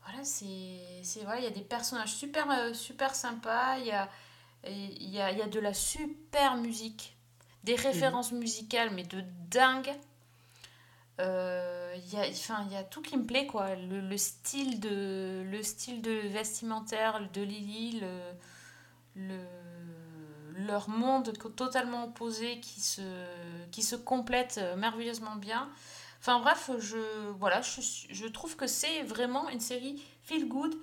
Voilà, c'est. Voilà, il y a des personnages super, euh, super sympas. Il y a. Il y a, y a de la super musique, des références musicales, mais de dingue. Euh, il y a, enfin, il y a tout qui me plaît, quoi. Le, le style, de, le style de vestimentaire de Lily, le, le, leur monde totalement opposé qui se, qui se complète euh, merveilleusement bien. Enfin bref, je, voilà, je, trouve que c'est vraiment une série feel good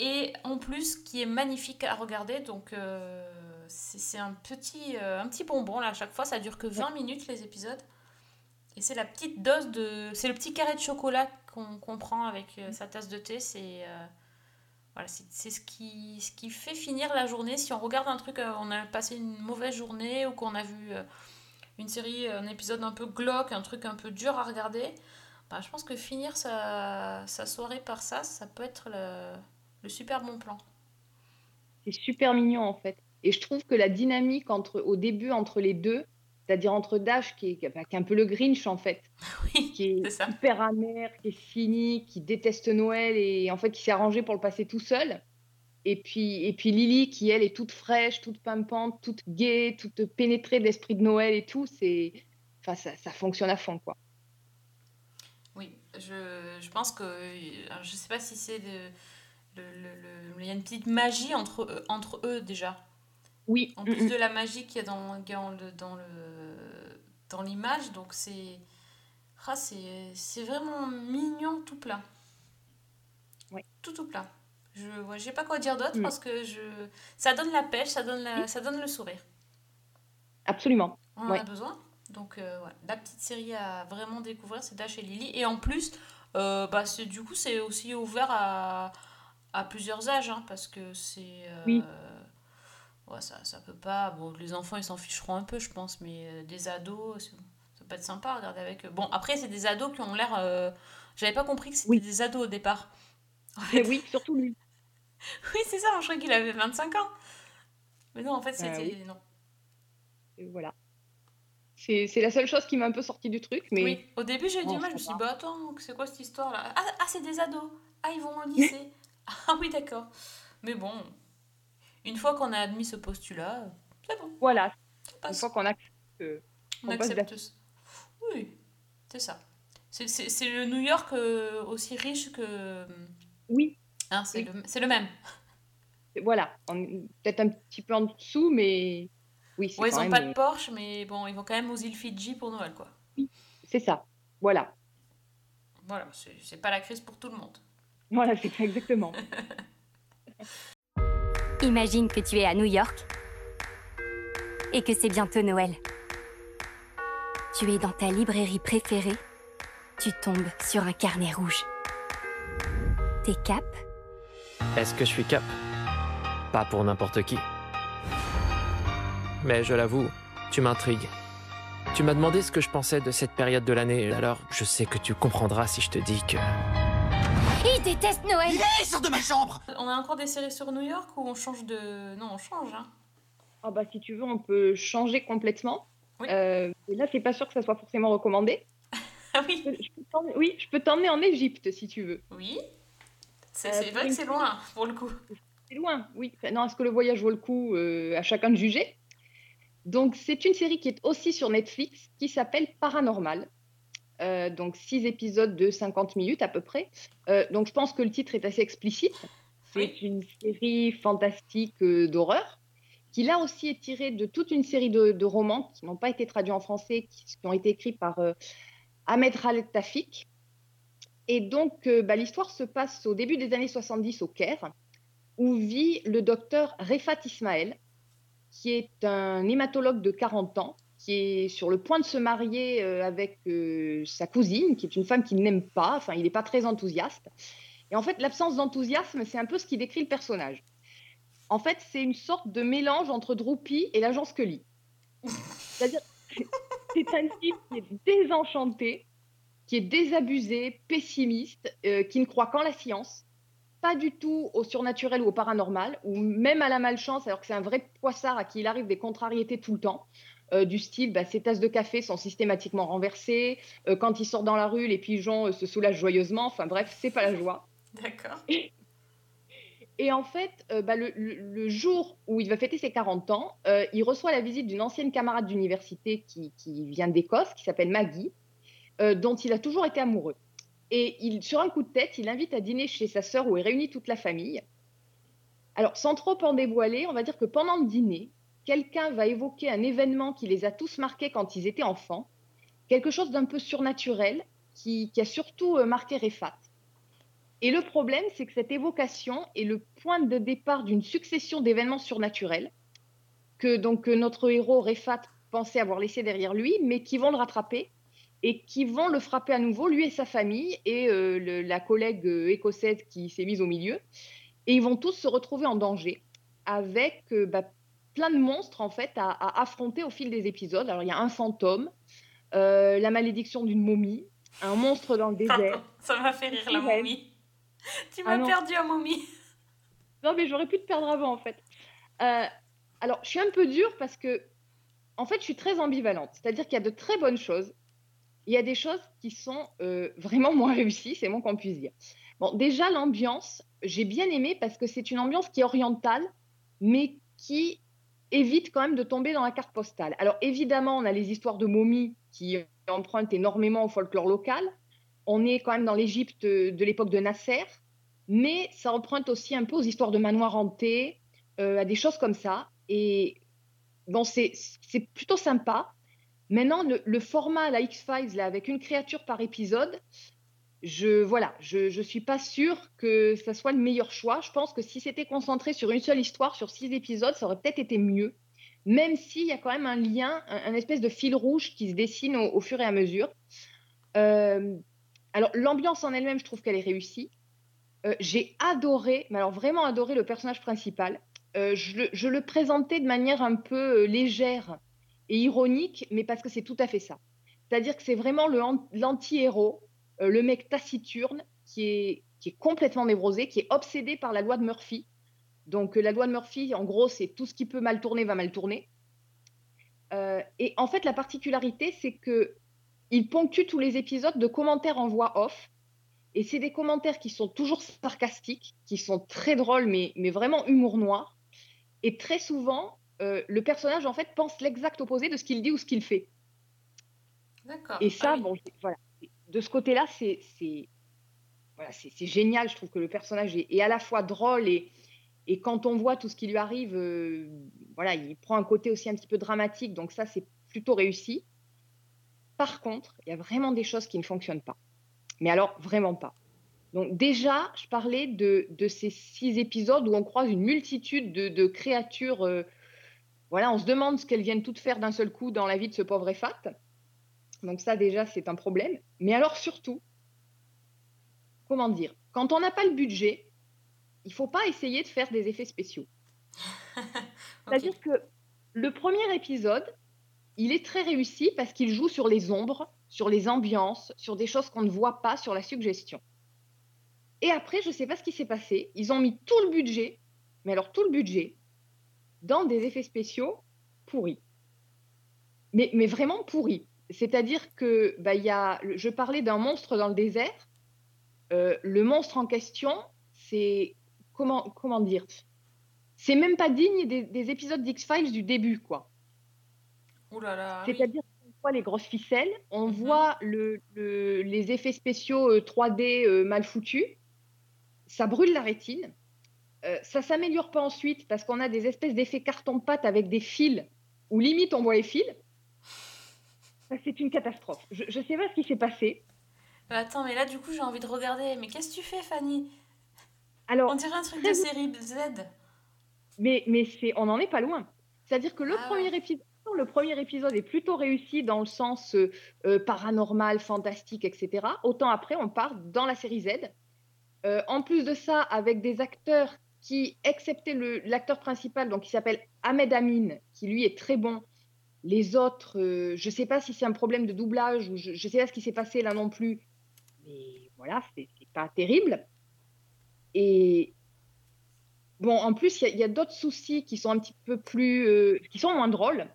et en plus qui est magnifique à regarder. Donc euh, c'est un petit, euh, un petit bonbon là à chaque fois. Ça dure que 20 minutes les épisodes. Et c'est la petite dose de. C'est le petit carré de chocolat qu'on prend avec euh, sa tasse de thé. C'est. voilà, c'est ce qui, ce qui fait finir la journée. Si on regarde un truc, on a passé une mauvaise journée ou qu'on a vu une série, un épisode un peu glauque, un truc un peu dur à regarder, bah, je pense que finir sa, sa soirée par ça, ça peut être le, le super bon plan. C'est super mignon en fait. Et je trouve que la dynamique entre, au début entre les deux, c'est-à-dire entre Dash qui est, qui est qui est un peu le Grinch en fait, qui est, hyper amer, qui est cynique, qui déteste Noël et en fait qui s'est arrangé pour le passer tout seul. Et puis, et puis Lily qui elle est toute fraîche, toute pimpante, toute gaie, toute pénétrée de l'esprit de Noël et tout, c'est, enfin ça, ça fonctionne à fond quoi. Oui, je, je pense que. alors, je sais pas si c'est de. il y a une petite magie entre eux, entre eux déjà. Oui. En Mm, plus mm. de la magie qu'il y a dans, dans le dans le dans l'image, donc c'est ah, c'est c'est vraiment mignon tout plein. Ouais. Tout tout plein. Je ouais, j'ai pas quoi dire d'autre Mm. parce que je ça donne la pêche, ça donne la- ça donne le sourire. Absolument. On en Ouais. a besoin. Donc euh, ouais, la petite série à vraiment découvrir, c'est Dash et Lily. Et en plus, euh, bah, c'est- du coup, c'est aussi ouvert à, à plusieurs âges, hein, parce que c'est... euh, Oui. ouais, ça, ça peut pas... Bon, les enfants, ils s'en ficheront un peu, je pense, mais euh, des ados, ça peut être sympa à regarder avec eux. Bon, après, c'est des ados qui ont l'air... J'avais pas compris que c'était des ados au départ. En fait. oui, surtout lui. oui, c'est ça, je croyais qu'il avait 25 ans. Mais non, en fait, Euh, c'était... oui. Non. Et voilà. C'est la seule chose qui m'a un peu sorti du truc, mais Oui, au début j'ai eu du Bon, mal, je ça me suis dit, bah attends, c'est quoi cette histoire-là? Ah, ah, c'est des ados Ah, ils vont au lycée Ah oui, d'accord. Mais bon, une fois qu'on a admis ce postulat, c'est bon, voilà. Une fois qu'on accepte on accepte, d'ac- Oui, c'est ça. C'est le New York euh, aussi riche que. Oui. Hein, c'est Oui. le, même. Voilà, peut-être un petit peu en dessous, mais oui, c'est Ouais, ils quand ont même, pas de Porsche, mais bon, ils vont quand même aux îles Fidji pour Noël, quoi. C'est ça, voilà. Voilà, c'est c'est pas la crise pour tout le monde. Voilà, c'est ça exactement. Imagine que tu es à New York et que c'est bientôt Noël. Tu es dans ta librairie préférée. Tu tombes sur un carnet rouge. T'es cap? Est-ce que je suis cap? Pas pour n'importe qui. Mais je l'avoue, tu m'intrigues. Tu m'as demandé ce que je pensais de cette période de l'année, alors je sais que tu comprendras si je te dis que... Il déteste Noël sors de ma chambre On a encore des séries sur New York ou on change de. Non, on change, hein. Ah bah si tu veux, on peut changer complètement. Oui. Euh, et là, c'est pas sûr que ça soit forcément recommandé. Ah oui. Je peux t'emmener- oui, je peux t'emmener en Égypte si tu veux. Oui. C'est Euh, c'est vrai que c'est loin, pour le coup. C'est loin, oui. Enfin, non, est-ce que le voyage vaut le coup euh, À chacun de juger. Donc, c'est une série qui est aussi sur Netflix, qui s'appelle Paranormal. Euh, donc, six épisodes de 50 minutes à peu près. Euh, donc, je pense que le titre est assez explicite. C'est une série fantastique d'horreur, qui là aussi est tirée de toute une série de, de romans qui n'ont pas été traduits en français, qui, qui ont été écrits par Ahmed Khaled Tafik. Et donc, euh, bah, l'histoire se passe au début des années 70 au Caire où vit le docteur Refat Ismaël, qui est un hématologue de 40 ans, qui est sur le point de se marier euh, avec euh, sa cousine, qui est une femme qu'il n'aime pas, enfin il n'est pas très enthousiaste. Et en fait, l'absence d'enthousiasme, c'est un peu ce qui décrit le personnage. En fait, c'est une sorte de mélange entre Droopy et l'agent Scully. C'est-à-dire, c'est un type qui est désenchanté, qui est désabusé, pessimiste, euh, qui ne croit qu'en la science, pas du tout au surnaturel ou au paranormal, ou même à la malchance, alors que c'est un vrai poissard à qui il arrive des contrariétés tout le temps. euh, du style, bah, ses tasses de café sont systématiquement renversées. euh, quand il sort dans la rue, les pigeons se soulagent joyeusement. Enfin bref, c'est pas la joie. D'accord. Et en fait, bah, le, le- le jour où il va fêter ses 40 ans, il reçoit la visite d'une ancienne camarade d'université qui, qui vient d'Écosse, qui s'appelle Maggie, euh, dont il a toujours été amoureux. Et sur un coup de tête, il invite à dîner chez sa sœur où est réunie toute la famille. Alors, sans trop en dévoiler, on va dire que pendant le dîner, quelqu'un va évoquer un événement qui les a tous marqués quand ils étaient enfants, quelque chose d'un peu surnaturel qui, a surtout euh, marqué Refat. Et le problème, c'est que cette évocation est le point de départ d'une succession d'événements surnaturels que donc que notre héros Refat pensait avoir laissé derrière lui, mais qui vont le rattraper et qui vont le frapper à nouveau, lui et sa famille, et euh, le- la collègue euh, écossaise qui s'est mise au milieu. Et ils vont tous se retrouver en danger avec euh, bah, plein de monstres en fait à, à affronter au fil des épisodes. Alors il y a un fantôme, euh, la malédiction d'une momie, un monstre dans le désert. Ça m'a fait rire la momie. Tu Ah m'as non. perdu à momie. Non, mais j'aurais pu te perdre avant, en fait. Alors, je suis un peu dure parce que, en fait, je suis très ambivalente. C'est-à-dire qu'il y a de très bonnes choses. Il y a des choses qui sont euh, vraiment moins réussies, c'est moins qu'on puisse dire. Bon, déjà, l'ambiance, j'ai bien aimé parce que c'est une ambiance qui est orientale, mais qui évite quand même de tomber dans la carte postale. Alors, évidemment, on a les histoires de momies qui empruntent énormément au folklore local. On est quand même dans l'Égypte de l'époque de Nasser, mais ça emprunte aussi un peu aux histoires de manoirs hantés, euh, à des choses comme ça. Et bon, c'est plutôt sympa. Maintenant, le, le format, la X-Files, avec une créature par épisode, je voilà, je, suis pas sûre que ça soit le meilleur choix. Je pense que si c'était concentré sur une seule histoire, sur six épisodes, ça aurait peut-être été mieux. Même s'il y a quand même un lien, un, espèce de fil rouge qui se dessine au, fur et à mesure. Euh, alors, l'ambiance en elle-même, je trouve qu'elle est réussie. Euh, j'ai adoré, mais alors vraiment adoré le personnage principal. Euh, je, le, présentais de manière un peu légère et ironique, mais parce que c'est tout à fait ça. C'est-à-dire que c'est vraiment l'anti-héros, euh, le mec taciturne qui est, qui est complètement névrosé, qui est obsédé par la loi de Murphy. Donc euh, la loi de Murphy, en gros, c'est tout ce qui peut mal tourner va mal tourner. Euh, et en fait, la particularité, c'est que il ponctue tous les épisodes de commentaires en voix off. Et c'est des commentaires qui sont toujours sarcastiques, qui sont très drôles, mais, mais vraiment humour noir. Et très souvent, euh, le personnage, en fait, pense l'exact opposé de ce qu'il dit ou ce qu'il fait. D'accord. Et ça, Ah oui. bon, j'ai- voilà, de ce côté-là, c'est c'est voilà, c'est c'est génial. Je trouve que le personnage est, est à la fois drôle et, et quand on voit tout ce qui lui arrive, euh, voilà, il prend un côté aussi un petit peu dramatique. Donc ça, c'est plutôt réussi. Par contre, il y a vraiment des choses qui ne fonctionnent pas. Mais alors, vraiment pas. Donc déjà, je parlais de, de ces six épisodes où on croise une multitude de, de créatures. euh, voilà, on se demande ce qu'elles viennent toutes faire d'un seul coup dans la vie de ce pauvre Efat. Donc ça, déjà, c'est un problème. Mais alors surtout, comment dire, quand on n'a pas le budget, il faut pas essayer de faire des effets spéciaux. C'est-à-dire que le premier épisode, il est très réussi parce qu'il joue sur les ombres, sur les ambiances, sur des choses qu'on ne voit pas, sur la suggestion. Et après, je ne sais pas ce qui s'est passé. Ils ont mis tout le budget, mais alors tout le budget, dans des effets spéciaux pourris. Mais, mais vraiment pourris. C'est-à-dire que bah, y a, je parlais d'un monstre dans le désert. Euh, le monstre en question, c'est comment, comment dire C'est même pas digne des, des épisodes d'X-Files du début, quoi. Ouh là là. oui. C'est-à-dire qu'on voit les grosses ficelles, on voit le, le- les effets spéciaux euh, 3D euh, mal foutus, ça brûle la rétine. Euh, ça s'améliore pas ensuite parce qu'on a des espèces d'effets carton-pâte avec des fils où limite on voit les fils. C'est une catastrophe. Je ne sais pas ce qui s'est passé. Mais attends, mais là, du coup, j'ai envie de regarder. Mais qu'est-ce que tu fais, Fanny? Alors, On dirait un truc de série Z. Mais, mais c'est, on n'en est pas loin. C'est-à-dire que le, Ah premier épisode, le premier épisode est plutôt réussi dans le sens euh, euh, paranormal, fantastique, etc. Autant après, on part dans la série Z. Euh, en plus de ça, avec des acteurs qui, excepté l'acteur principal, donc qui s'appelle Ahmed Amin, qui lui est très bon, les autres, euh, je ne sais pas si c'est un problème de doublage ou je ne sais pas ce qui s'est passé là non plus, mais voilà, c'est pas terrible. Et bon, en plus, il y a- d'autres soucis qui sont un petit peu plus, euh, qui sont moins drôles,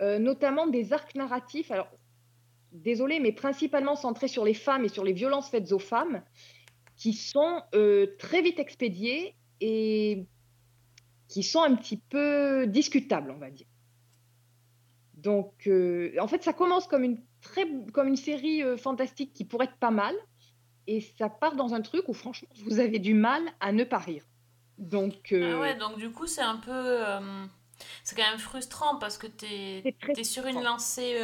euh, notamment des arcs narratifs. Alors, désolé, mais principalement centrés sur les femmes et sur les violences faites aux femmes, qui sont très vite expédiés et qui sont un petit peu discutables, on va dire. Donc, euh, en fait, ça commence comme une, très, comme une série euh, fantastique qui pourrait être pas mal, et ça part dans un truc où, franchement, vous avez du mal à ne pas rire. Donc, euh, Ah ouais, donc du coup, c'est un peu. c'est quand même frustrant parce que t'es es sur une lancée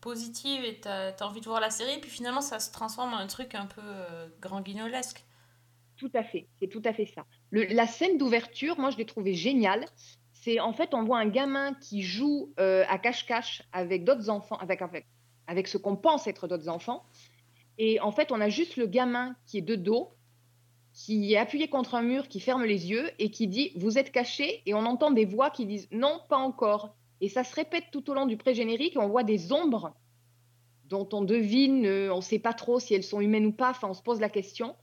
positive et t'as as envie de voir la série, puis finalement, ça se transforme en un truc un peu grand guignolesque. Tout à fait, c'est tout à fait ça. La scène d'ouverture, moi, je l'ai trouvée géniale. C'est en fait, on voit un gamin qui joue euh, à cache-cache avec d'autres enfants, avec, avec, avec ce qu'on pense être d'autres enfants. Et en fait, on a juste le gamin qui est de dos, qui est appuyé contre un mur, qui ferme les yeux et qui dit Vous êtes caché Et on entend des voix qui disent Non, pas encore. Et ça se répète tout au long du pré-générique on voit des ombres dont on devine, euh, on ne sait pas trop si elles sont humaines ou pas, enfin, on se pose la question.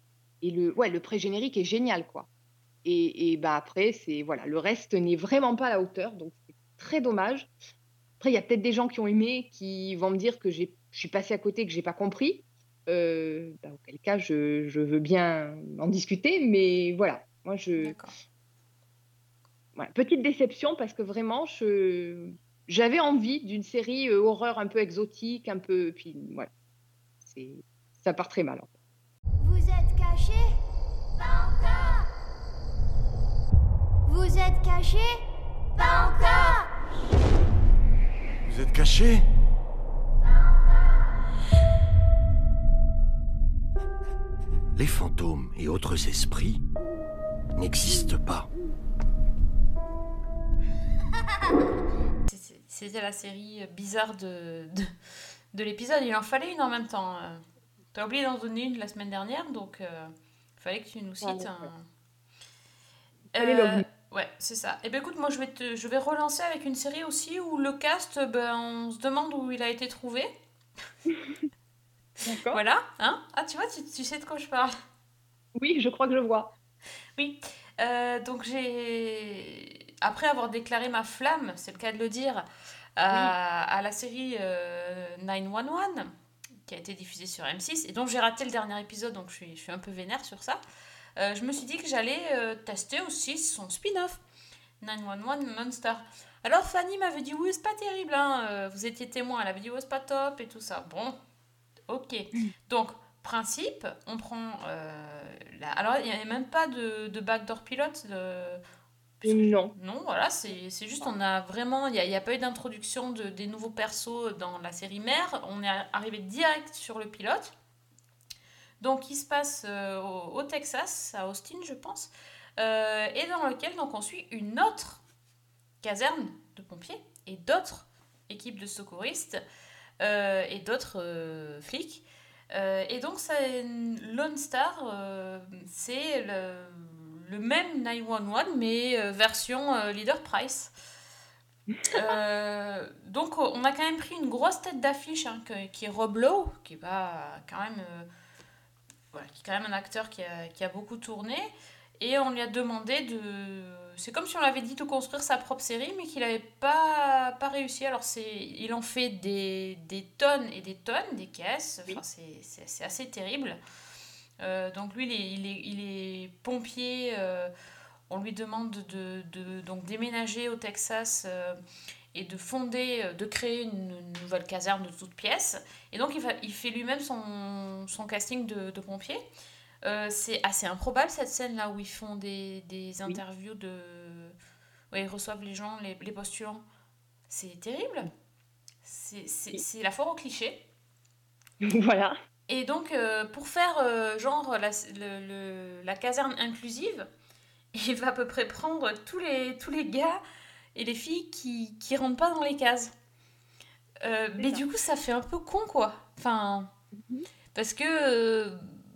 Et le, ouais, le pré-générique est génial, quoi. Et, et bah après, c'est voilà, le reste n'est vraiment pas à la hauteur, donc c'est très dommage. Après, il y a peut-être des gens qui ont aimé, qui vont me dire que j'ai, je suis passée à côté, que j'ai pas compris. Euh, bah, auquel cas, je, je veux bien en discuter, mais voilà, moi je. Voilà, petite déception parce que vraiment, je, j'avais envie d'une série euh, horreur un peu exotique, un peu, puis voilà, c'est, ça part très mal. en fait. Vous êtes caché Pas encore Vous êtes caché Pas encore Vous êtes caché Les fantômes et autres esprits n'existent pas. C'était la série bizarre de, de, de l'épisode. Il en fallait une en même temps. Euh, T'as oublié d'en donner une la semaine dernière, donc euh, il fallait que tu nous cites Ouais, un. Euh, ouais, c'est ça. Et ben écoute, moi je vais, te, je vais relancer avec une série aussi où le cast, ben, on se demande où il a été trouvé. D'accord. Voilà, hein Ah, tu vois, tu, tu sais de quoi je parle. Oui, je crois que je vois. Oui, euh, donc j'ai. Après avoir déclaré ma flamme, c'est le cas de le dire, à, à la série euh, 911, qui a été diffusée sur M6, et donc j'ai raté le dernier épisode, donc je suis, je suis un peu vénère sur ça, euh, je me suis dit que j'allais euh, tester aussi son spin-off. 911 Monster. Alors Fanny m'avait dit oui c'est pas terrible, hein, euh, vous étiez témoin, elle avait dit oui c'est pas top et tout ça. Bon, ok. Donc principe, on prend la... Alors il n'y avait même pas de, de backdoor pilote. De... Non. Non, voilà, c'est juste, on a vraiment, il n'y a, y a pas eu d'introduction de, des nouveaux persos dans la série mère, on est arrivé direct sur le pilote. Donc il se passe euh, au, au Texas, à Austin je pense, euh, et dans lequel donc, on suit une autre caserne de pompiers et d'autres équipes de secouristes euh, et d'autres flics. Et donc, c'est Lone Star, c'est le, le même 911, mais euh, version euh, Leader Price. Euh, donc, on a quand même pris une grosse tête d'affiche hein, qui est Rob Lowe, qui est pas quand même, euh, voilà, qui est quand même un acteur qui a, qui a beaucoup tourné. Et on lui a demandé de. C'est comme si on lui avait dit de construire sa propre série, mais qu'il n'avait pas, pas réussi. Alors, c'est, il en fait des, des tonnes et des tonnes, des caisses. Enfin, c'est assez terrible. Euh, donc, lui, il est, il est, il est pompier. euh, on lui demande de, de donc, déménager au Texas euh, et de fonder, de créer une, une nouvelle caserne de toutes pièces. Et donc, il, va- il fait lui-même son, son casting de, de pompier. C'est assez improbable cette scène là où ils font des, des interviews de. Ouais, ils reçoivent les gens, les, les postulants. C'est terrible. C'est la foire au cliché. voilà. Et donc, euh, pour faire euh, genre la, le- le- la caserne inclusive, il va à peu près prendre tous les, tous les gars et les filles qui, qui rentrent pas dans les cases. Euh, mais du coup, ça fait un peu con, quoi. Enfin, parce que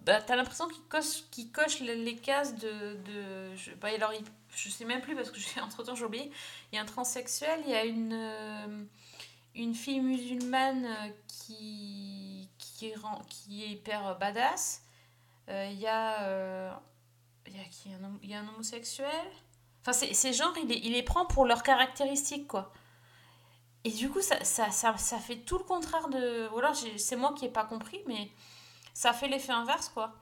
bah, t'as l'impression qu'il coche, qu'il coche les, cases de. de je, bah, alors, il- je sais même plus parce que entre temps j'ai oublié. Il y a un transsexuel, il y a une. une fille musulmane qui, qui, est, ren- qui est hyper badass. Euh, Il y a. euh, il y a qui un, y a un homosexuel. Enfin, c'est c'est genre, il les, il les prend pour leurs caractéristiques, quoi. Et du coup, ça, ça, ça, ça fait tout le contraire de. Ou alors, c'est moi qui n'ai pas compris, mais ça fait l'effet inverse, quoi.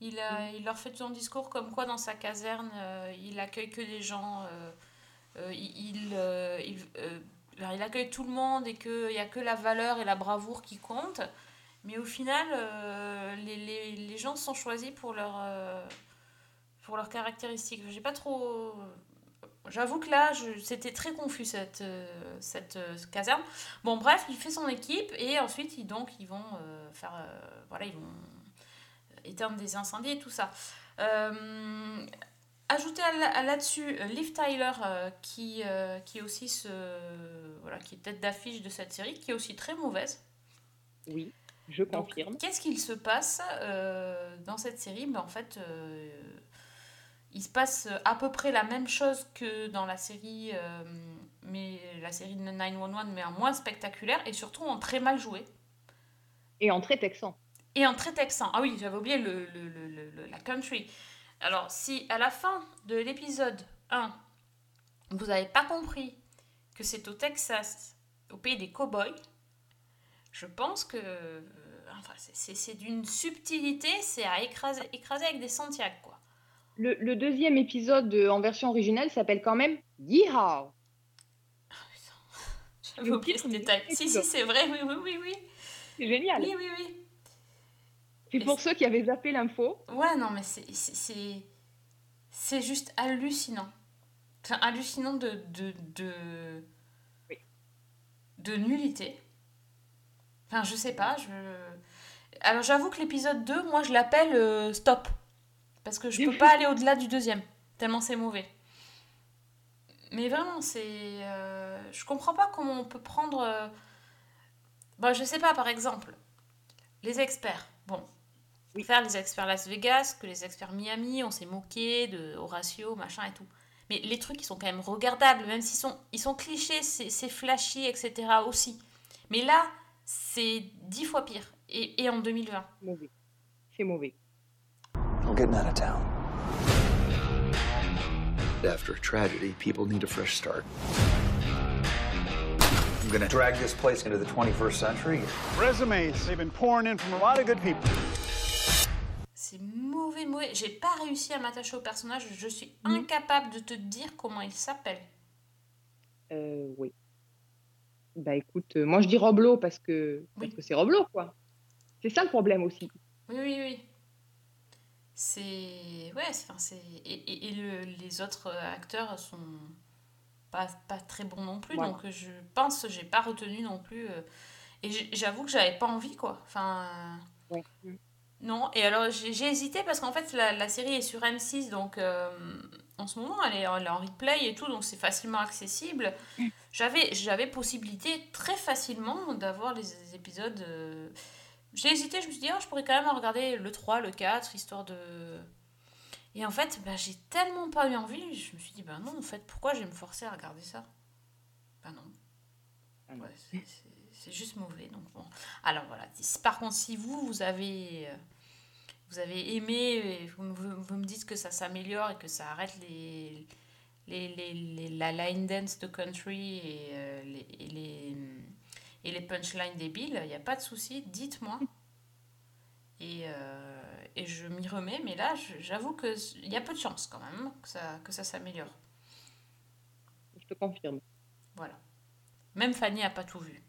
Il, a- il leur fait tout un discours comme quoi, dans sa caserne, euh, il accueille que des gens. euh, euh, il, il, euh, il, euh, alors, il accueille tout le monde et qu'il n'y a que la valeur et la bravoure qui comptent. Mais au final, euh, les, les, les gens sont choisis pour leur, euh, pour leurs caractéristiques. J'ai pas trop. J'avoue que là, c'était très confus cette, euh, cette caserne. Bon, bref, il fait son équipe et ensuite, ils, donc, ils vont faire. voilà, ils vont éteindre des incendies et tout ça. Ajouter là-dessus Liv Tyler, qui, qui est aussi ce, voilà, qui est tête d'affiche de cette série, qui est aussi très mauvaise. Oui, je confirme. Qu'est-ce qu'il se passe euh, dans cette série? Ben, En fait, euh, il se passe à peu près la même chose que dans la série, euh, mais la série de 911, mais en moins spectaculaire et surtout en très mal joué. Et en très texan. Et en très texan. Ah oui, j'avais oublié le- le- le- la country. Alors, si à la fin de l'épisode 1, vous n'avez pas compris que c'est au Texas, au pays des cowboys, je pense que. euh, enfin, c'est- d'une subtilité, c'est à écraser, écraser avec des Santiago, quoi. Le, le deuxième épisode euh, en version originale s'appelle quand même Yeehaw. J'avais oublié ce détail. Si, si, c'est vrai, oui, oui, oui, oui. C'est génial. Oui, oui, oui. C'est pour ceux qui avaient zappé l'info. Ouais, non, mais c'est- c'est c'est- c'est juste hallucinant. Enfin, hallucinant de, de, de, de nullité. Enfin, je sais pas, je... Alors, j'avoue que l'épisode 2, moi, je l'appelle euh, stop. Parce que je peux pas aller au-delà du deuxième, tellement c'est mauvais. Mais vraiment, c'est... euh, Je comprends pas comment on peut prendre... euh, Bah, je sais pas, par exemple, les experts. Bon, faire les experts Las Vegas, que les experts Miami, on s'est moqué de Horatio, machin et tout. Mais les trucs, ils sont quand même regardables, même s'ils sont, ils sont clichés, c'est flashy, etc. aussi. Mais là, c'est dix fois pire. Et, et en 2020. Mauvais. C'est mauvais. I'm getting out of town. After a tragedy, people need a fresh start. I'm gonna drag this place into the 21st century. Resumes, they've been pouring in from a lot of good people. C'est mauvais. mauvais. J'ai pas réussi à m'attacher au personnage. Je suis Mm. incapable de te dire comment il s'appelle. Euh, oui. Bah écoute, euh, moi je dis Roblo parce que parce que c'est Roblo, quoi. C'est ça le problème aussi. Oui, oui, oui. C'est. Ouais, c'est. enfin, c'est- Et, et- et le- les autres euh, acteurs sont pas, pas très bons non plus. Voilà. Donc euh, je pense j'ai pas retenu non plus. euh, Et j'avoue que j'avais pas envie, quoi. Enfin. Ouais. Non, et alors j'ai j'ai hésité parce qu'en fait la, la série est sur M6, donc euh, en ce moment elle est, elle est en replay et tout, donc c'est facilement accessible. J'avais j'avais possibilité très facilement d'avoir les épisodes. euh, J'ai hésité, je me suis dit, Ah, je pourrais quand même regarder le 3, le 4, histoire de. Et en fait, bah, j'ai tellement pas eu envie, je me suis dit, bah non, en fait, pourquoi je vais me forcer à regarder ça? Bah non. Ouais, c'est- juste mauvais, donc bon. Alors voilà, par contre, si vous, vous avez, euh, vous avez aimé, et vous, me- vous- vous me dites que ça s'améliore et que ça arrête les, les, les, les- la line dance de country et, euh, les, et les, et les punchlines débiles, il n'y a pas de souci, dites-moi. Et, euh, et je m'y remets, mais là, j'avoue qu'il y a peu de chance quand même que ça, que ça s'améliore. Je te confirme. Voilà. Même Fanny a pas tout vu.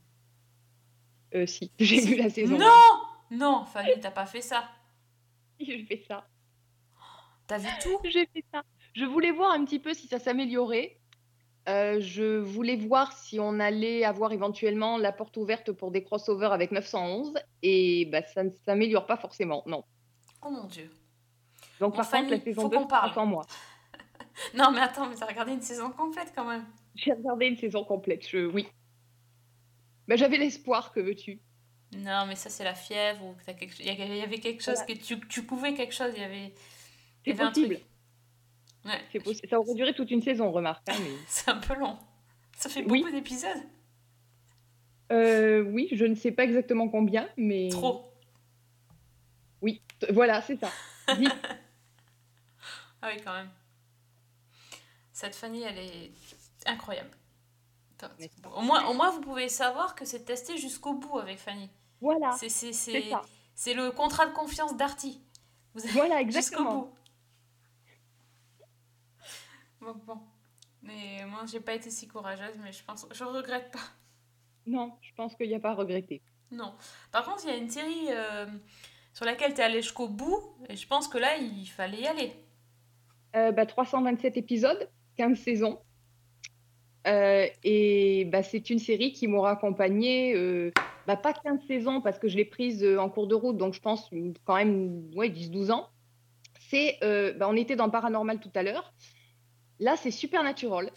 Euh, si, j'ai vu la saison. Non Non, Fanny, t'as pas fait ça. J'ai fait ça. T'as vu tout? J'ai fait ça. Je voulais voir un petit peu si ça s'améliorait. Euh, je voulais voir si on allait avoir éventuellement la porte ouverte pour des crossovers avec 911 et bah, ça ne s'améliore pas forcément, non. Oh mon dieu. Donc Bon, par contre, la saison faut 2 qu'on parle. sans moi. Non, mais attends, mais t'as regardé une saison complète quand même. J'ai regardé une saison complète, je... oui. Bah, J'avais l'espoir, que veux-tu? Non, mais ça, c'est la fièvre ou quelque... il y avait- quelque chose Voilà. que tu, tu pouvais quelque chose, il y avait, il y C'est avait un possible. truc. Ouais, Ça aurait duré toute une saison, remarque. hein, mais... c'est un peu long. Ça fait Oui. beaucoup d'épisodes. Euh, oui, je ne sais pas exactement combien, mais... Trop. Oui, voilà, c'est ça. Ah oui, quand même. Cette Fanny, elle est incroyable. Au moins, au moins, vous pouvez savoir que c'est testé jusqu'au bout avec Fanny. Voilà, C'est c'est- c'est c'est- ça. c'est le contrat de confiance d'Arty. Vous avez- Voilà, Jusqu'au exactement. bout. Bon, bon. Mais moi, j'ai pas été si courageuse, mais je pense, je regrette pas. Non, je pense qu'il n'y a pas à regretter. Non. Par contre, il y a une série euh, sur laquelle tu es allé jusqu'au bout, et je pense que là, il fallait y aller. Euh, bah, 327 épisodes, 15 saisons. Euh, et bah, c'est une série qui m'aura accompagnée, bah, pas 15 saisons parce que je l'ai prise euh, en cours de route, donc je pense quand même ouais, 10-12 ans. C'est, euh, bah, on était dans Paranormal tout à l'heure. Là, c'est Supernatural